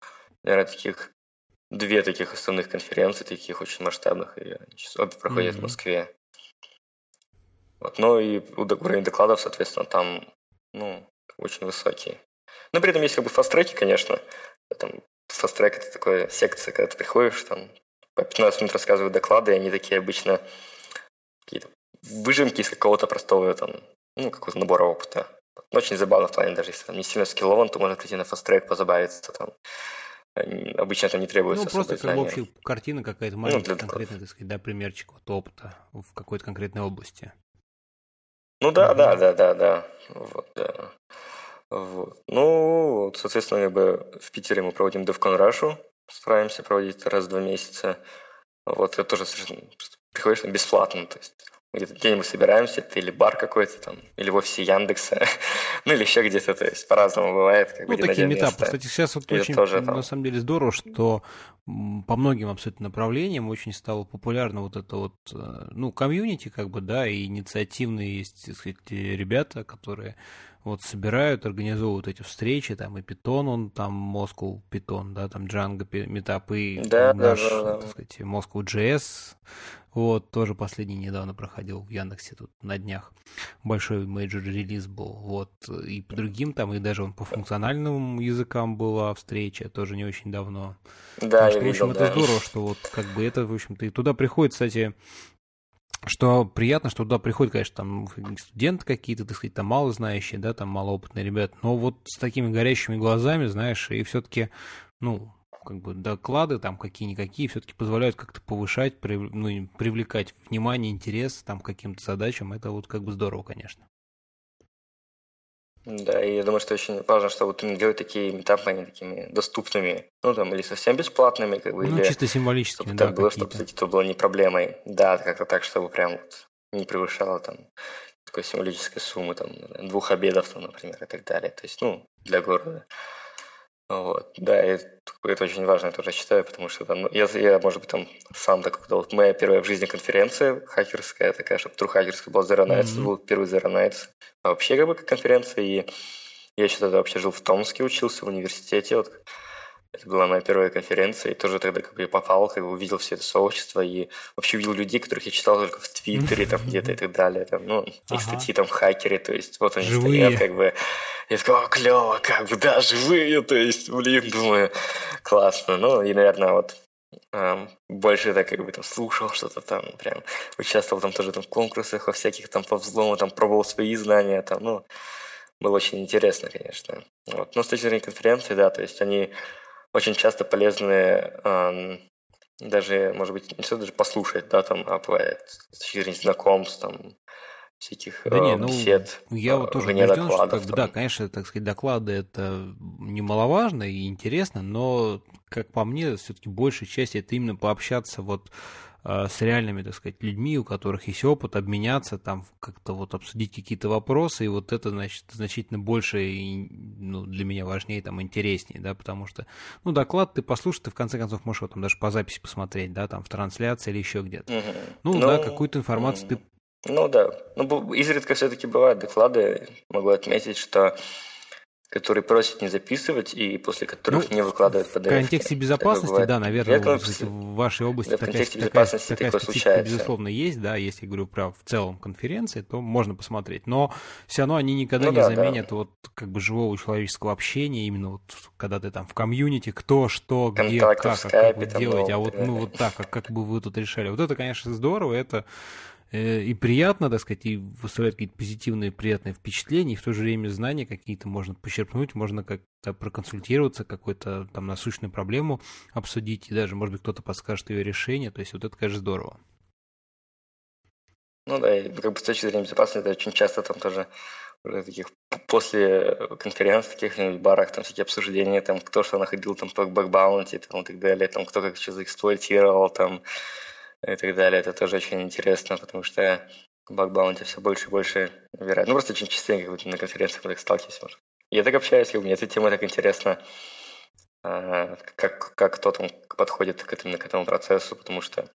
Наверное, таких две таких основных конференции, таких очень масштабных, и обе проходят mm-hmm. в Москве. Вот, но и уровень докладов, соответственно, там, ну, очень высокий. Но при этом есть как бы фаст-треки, конечно. Там фаст-трек — это такая секция, когда ты приходишь, там по 15 минут рассказывают доклады, и они такие обычно какие-то выжимки из какого-то простого там, ну, какого-то набора опыта. очень забавно в плане, даже если там не сильно скиллован, то можно прийти на фаст-трек, позабавиться там. Обычно это не требуется Ну, просто как бы общая картина какая-то маленькая, ну, конкретная, так сказать, да, примерчик вот опыта в какой-то конкретной области. Ну да, да, да, да, да. Вот, да. Вот. Ну, соответственно, как бы в Питере мы проводим DevCon Rush, стараемся проводить раз в два месяца. Вот это тоже совершенно приходишь бесплатно, то есть где-нибудь собираемся, это или бар какой-то там, или в офисе Яндекса, ну или еще где-то, то есть по-разному бывает. Как ну, бы, такие метапы. Кстати, сейчас вот очень, тоже, там... на самом деле, здорово, что по многим абсолютно направлениям очень стало популярно вот это вот, э, ну, комьюнити, как бы, да, и инициативные есть, так сказать, ребята, которые вот собирают, организовывают эти встречи, там и Python, он там Moscow Python, да, там Django и да, наш, да, да, да. так сказать, Moscow JS, вот, тоже последний недавно проходил в Яндексе тут на днях. Большой major релиз был, вот, и по другим там, и даже он по функциональным языкам была встреча, тоже не очень давно. Да, так что, в общем, это здорово, что вот как бы это, в общем-то, и туда приходит, кстати, что приятно, что туда приходят, конечно, там студенты какие-то, так сказать, там мало знающие, да, там малоопытные ребята, но вот с такими горящими глазами, знаешь, и все-таки, ну, как бы доклады там какие-никакие все-таки позволяют как-то повышать, ну, привлекать внимание, интерес там к каким-то задачам, это вот как бы здорово, конечно. Да, и я думаю, что очень важно, чтобы вот именно делать такие метапы, они такими доступными, ну там, или совсем бесплатными, как бы, ну, или... чисто символическими, чтобы да, так было, чтобы, это было не проблемой. Да, как-то так, чтобы прям вот не превышало там такой символической суммы, там, двух обедов, там, например, и так далее. То есть, ну, для города. Вот. Да, это, это очень важно, я тоже считаю, потому что там, ну, я, я, может быть, там сам так, когда вот моя первая в жизни конференция хакерская, такая, чтобы true хакерская была Zero Nights, mm-hmm. был первый Zero Nights, а вообще как бы как конференция, и я еще тогда вообще жил в Томске, учился в университете, вот это была моя первая конференция, и тоже тогда как бы я попал, как бы увидел все это сообщество, и вообще увидел людей, которых я читал только в Твиттере, там где-то и так далее, там, ну, ага. статьи там в хакере, то есть вот они стоят, как бы, я такой, о, клево, как бы, да, живые, то есть, блин, думаю, классно, ну, и, наверное, вот больше так как бы там слушал что-то там, прям участвовал там тоже там в конкурсах во всяких там по взлому, там пробовал свои знания, там, ну, было очень интересно, конечно. Вот. Но с точки зрения конференции, да, то есть они очень часто полезны эм, даже, может быть, не стоит даже послушать, да, там, а бывает, с точки зрения знакомств, там, всяких да э, не, ну, бесед. Я вот тоже убежден, что, как бы, да, конечно, так сказать, доклады это немаловажно и интересно, но, как по мне, все-таки большая часть это именно пообщаться вот Э, с реальными, так сказать, людьми, у которых есть опыт, обменяться, там как-то вот обсудить какие-то вопросы, и вот это, значит, значительно больше и, ну, для меня важнее, там, интереснее, да, потому что, ну, доклад ты послушай, ты в конце концов можешь его там даже по записи посмотреть, да, там, в трансляции или еще где-то. Угу. Ну, ну, да, какую-то информацию угу. ты ну да, ну изредка все-таки бывают доклады. Могу отметить, что которые просят не записывать и после которых ну, не выкладывают PDF. В контексте безопасности, да, наверное, Редко, в вашей области да, такая, в такая, безопасности такая, такая специфика, случается. безусловно, есть, да, если я говорю про в целом конференции, то можно посмотреть, но все равно они никогда ну, не да, заменят да. вот как бы живого человеческого общения, именно вот когда ты там в комьюнити, кто, что, где, как, а как вы делаете, а вот, ну, вот так, а как бы вы тут решали. Вот это, конечно, здорово, это и приятно, так сказать, и выставлять какие-то позитивные, приятные впечатления, и в то же время знания какие-то можно почерпнуть, можно как-то проконсультироваться, какую-то там насущную проблему обсудить, и даже, может быть, кто-то подскажет ее решение, то есть вот это, конечно, здорово. Ну да, и как бы с точки зрения безопасности, это очень часто там тоже уже таких после конференций, каких-нибудь барах, там всякие обсуждения, там кто что находил там по bug bounty, там и так далее, там кто как что заэксплуатировал, там и так далее. Это тоже очень интересно, потому что bug bounty все больше и больше набирает. Ну, просто очень частенько на конференциях мы так сталкиваемся. Я так общаюсь, и мне эта тема так интересна, а, как, как кто там подходит к этому, к этому процессу, потому что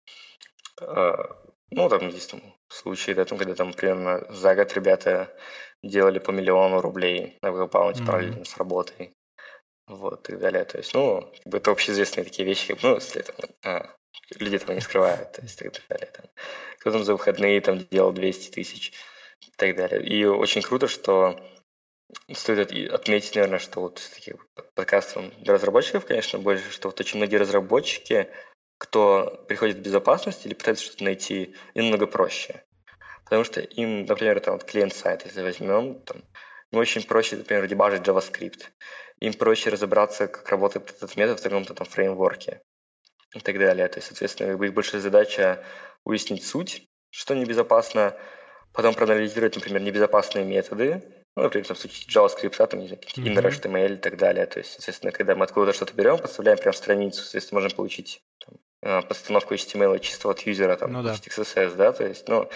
а, ну, там есть там, случаи, да, там, когда там примерно за год ребята делали по миллиону рублей на бэкбаунте mm-hmm. параллельно с работой. Вот, и так далее. То есть, ну, как бы это общеизвестные такие вещи, как, ну, если там, а, люди этого не скрывают, то есть так далее. Там. Кто там за выходные там делал 200 тысяч и так далее. И очень круто, что стоит отметить, наверное, что вот таких подкастов для разработчиков, конечно, больше, что вот очень многие разработчики, кто приходит в безопасность или пытается что-то найти, им намного проще. Потому что им, например, там вот клиент-сайт, если возьмем, там, им очень проще, например, дебажить JavaScript. Им проще разобраться, как работает этот метод в каком-то там фреймворке и так далее. То есть, соответственно, их большая задача выяснить суть, что небезопасно, потом проанализировать, например, небезопасные методы, ну, например, там, в случае JavaScript, а, там, не знаю, mm-hmm. inner HTML и так далее. То есть, соответственно, когда мы откуда-то что-то берем, подставляем прям страницу, соответственно, можем получить там, а, подстановку HTML чисто от юзера, там, ну, да. XSS, да, то есть, ну,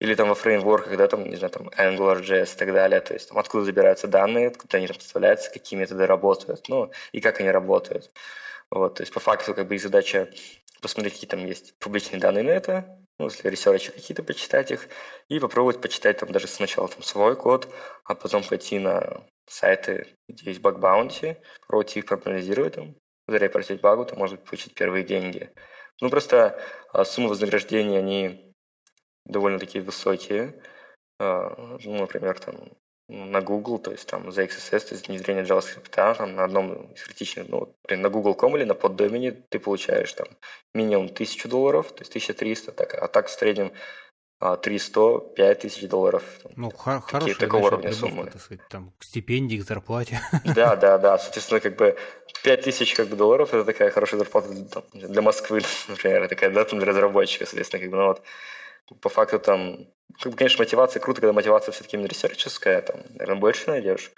или там во фреймворках, да, там, не знаю, там AngularJS и так далее, то есть там откуда забираются данные, откуда они там подставляются, какие методы работают, ну, и как они работают. Вот, то есть по факту как бы и задача посмотреть, какие там есть публичные данные на это, ну, если research и какие-то, почитать их, и попробовать почитать там даже сначала там свой код, а потом пойти на сайты, где есть bug bounty, попробовать их проанализировать там, зарепортить багу, там, может получить первые деньги. Ну, просто а, суммы вознаграждения, они довольно такие высокие. А, ну, например, там на Google, то есть там за XSS, то есть внедрение JavaScript, там на одном из критичных, ну, на Google.com или на поддомене ты получаешь там минимум 1000 долларов, то есть 1300, так, а так в среднем 300, а, 5000 долларов. Ну, хор- хорошая такого уровня суммы. Так сказать, там, к стипендии, к зарплате. Да, да, да. Соответственно, как бы 5000 как бы, долларов – это такая хорошая зарплата там, для Москвы, например, такая, да, там, для разработчика, соответственно, как бы, ну, вот, по факту там, как бы, конечно, мотивация круто, когда мотивация все-таки именно ресерческая, там, наверное, больше найдешь.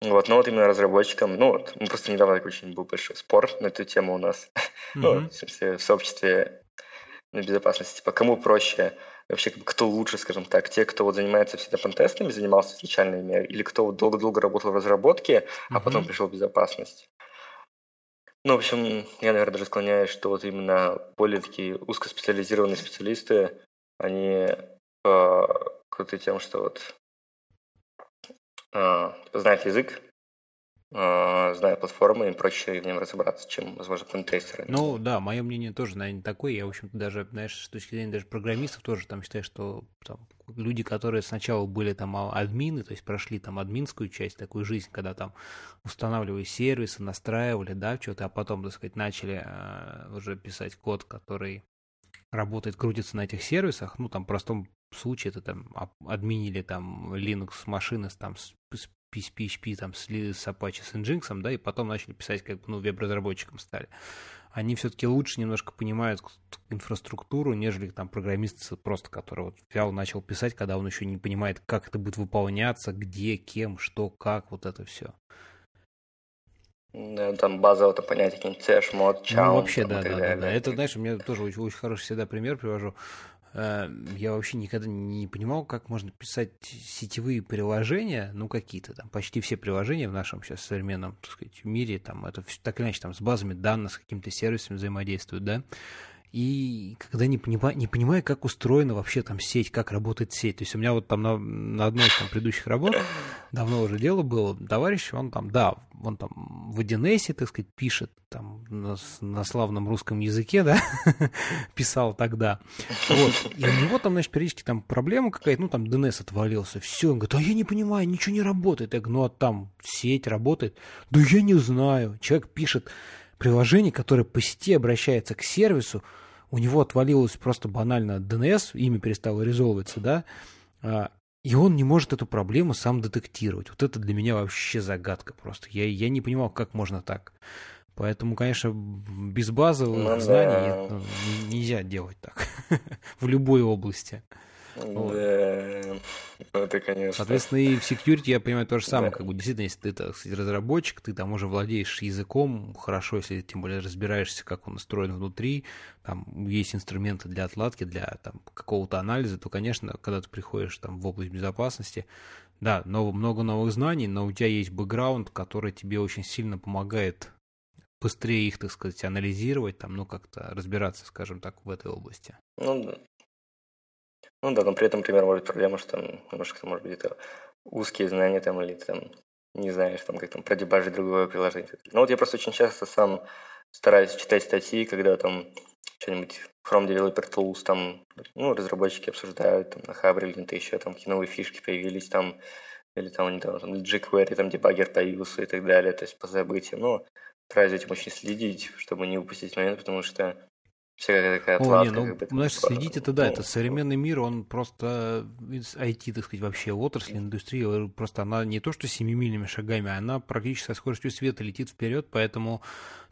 Вот, но вот именно разработчикам, ну, вот, мы просто недавно такой очень был большой спор на эту тему у нас, mm-hmm. ну, в, смысле, в сообществе на безопасности, типа, кому проще, вообще, кто лучше, скажем так, те, кто вот занимается всегда пентестами, занимался изначально ими, или кто вот долго-долго работал в разработке, mm-hmm. а потом пришел в безопасность. Ну, в общем, я, наверное, даже склоняюсь, что вот именно более такие узкоспециализированные специалисты, они э, круты тем, что вот э, знают язык, э, зная платформы, им проще в нем разобраться, чем, возможно, пентестеры. Ну да, мое мнение тоже, наверное, такое. Я, в общем-то, даже, знаешь, с точки зрения даже программистов тоже там считаю, что там, люди, которые сначала были там а, админы, то есть прошли там админскую часть, такую жизнь, когда там устанавливали сервисы, настраивали, да, что-то, а потом, так сказать, начали э, уже писать код, который работает, крутится на этих сервисах, ну, там, в простом случае это там админили там Linux машины с, там, с, с PHP, там, с, с Apache, с Nginx, да, и потом начали писать, как бы, ну, веб-разработчиком стали. Они все-таки лучше немножко понимают инфраструктуру, нежели там программист просто, который вот взял, начал писать, когда он еще не понимает, как это будет выполняться, где, кем, что, как, вот это все. Там базово это понятие, какие-нибудь цэш, мод, чаун. Ну, вообще, да, да, да, да. Это, знаешь, у меня тоже очень, очень хороший всегда пример привожу. Э, я вообще никогда не понимал, как можно писать сетевые приложения, ну, какие-то там, почти все приложения в нашем сейчас современном, так сказать, мире, там, это так или иначе, там, с базами данных, с какими-то сервисами взаимодействуют, да, и когда не, понимаю, не понимаю, как устроена вообще там сеть, как работает сеть. То есть у меня вот там на, на одной из там предыдущих работ, давно уже дело было, товарищ, он там, да, он там в 1 так сказать, пишет там на, на славном русском языке, да, писал тогда. Вот. И у него там, значит, периодически там проблема какая-то, ну там DNS отвалился, все, он говорит, а я не понимаю, ничего не работает. Я говорю, ну а там сеть работает? Да я не знаю. Человек пишет приложение, которое по сети обращается к сервису, у него отвалилось просто банально DNS, имя перестало резолвиться, да, а, и он не может эту проблему сам детектировать. Вот это для меня вообще загадка просто. Я, я не понимал, как можно так. Поэтому, конечно, без базовых ну, знаний да. это нельзя делать так в любой области. Да, это, конечно. Соответственно, и в security я понимаю то же самое. Как бы действительно, если ты, так сказать, разработчик, ты там уже владеешь языком, хорошо, если тем более разбираешься, как он устроен внутри, там есть инструменты для отладки, для там какого-то анализа, то, конечно, когда ты приходишь там в область безопасности, да, но, много новых знаний, но у тебя есть бэкграунд, который тебе очень сильно помогает быстрее их, так сказать, анализировать, там, ну, как-то разбираться, скажем так, в этой области. Ну, да. Ну да, но при этом, например, может быть проблема, что там немножко, может быть, это узкие знания там, или там не знаешь, там, как там продебажить другое приложение. Ну вот я просто очень часто сам стараюсь читать статьи, когда там что-нибудь Chrome Developer Tools, там, ну, разработчики обсуждают, там, на Хабре или где-то еще, там, какие новые фишки появились, там, или там, недавно, там, jQuery, там, дебаггер появился и так далее, то есть по событиям, ну, стараюсь этим очень следить, чтобы не упустить момент, потому что Всякая такая. О, не, ну, как бы, знаешь, следить это да, ну, это современный мир, он просто IT, так сказать, вообще отрасль, индустрия, просто она не то что семимильными шагами, она практически со скоростью света летит вперед, поэтому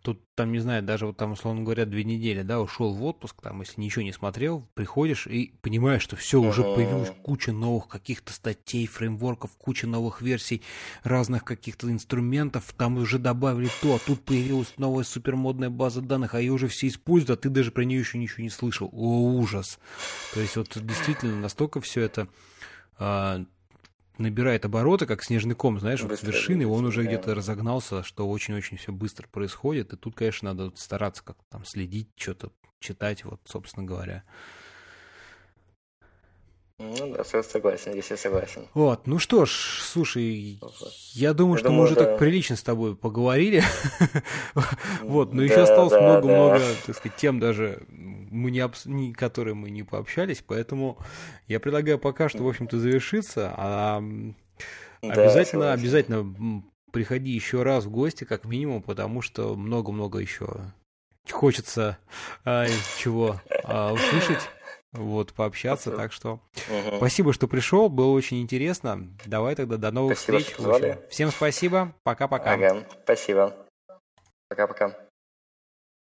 Тут, там, не знаю, даже вот там, условно говоря, две недели, да, ушел в отпуск, там, если ничего не смотрел, приходишь и понимаешь, что все, уже появилась куча новых каких-то статей, фреймворков, куча новых версий, разных каких-то инструментов, там уже добавили то, а тут появилась новая супермодная база данных, а ее уже все используют, а ты даже про нее еще ничего не слышал. О, ужас! То есть вот действительно настолько все это а, набирает обороты, как снежный ком, знаешь, вот с вершины, он уже да. где-то разогнался, что очень-очень все быстро происходит, и тут, конечно, надо стараться как-то там следить, что-то читать, вот, собственно говоря. Ну да, согласен, здесь я согласен. Вот, ну что ж, слушай, я думаю, я что думаю, мы уже да. так прилично с тобой поговорили. вот, но еще осталось много-много, так сказать, тем даже, мы не, обс... которые мы не пообщались, поэтому я предлагаю пока что, в общем-то, завершиться, а обязательно, обязательно приходи еще раз в гости, как минимум, потому что много-много еще хочется а, чего а, услышать вот, пообщаться, так что угу. спасибо, что пришел, было очень интересно. Давай тогда до новых спасибо, встреч. Всем спасибо, пока-пока. Ага, спасибо. Пока-пока.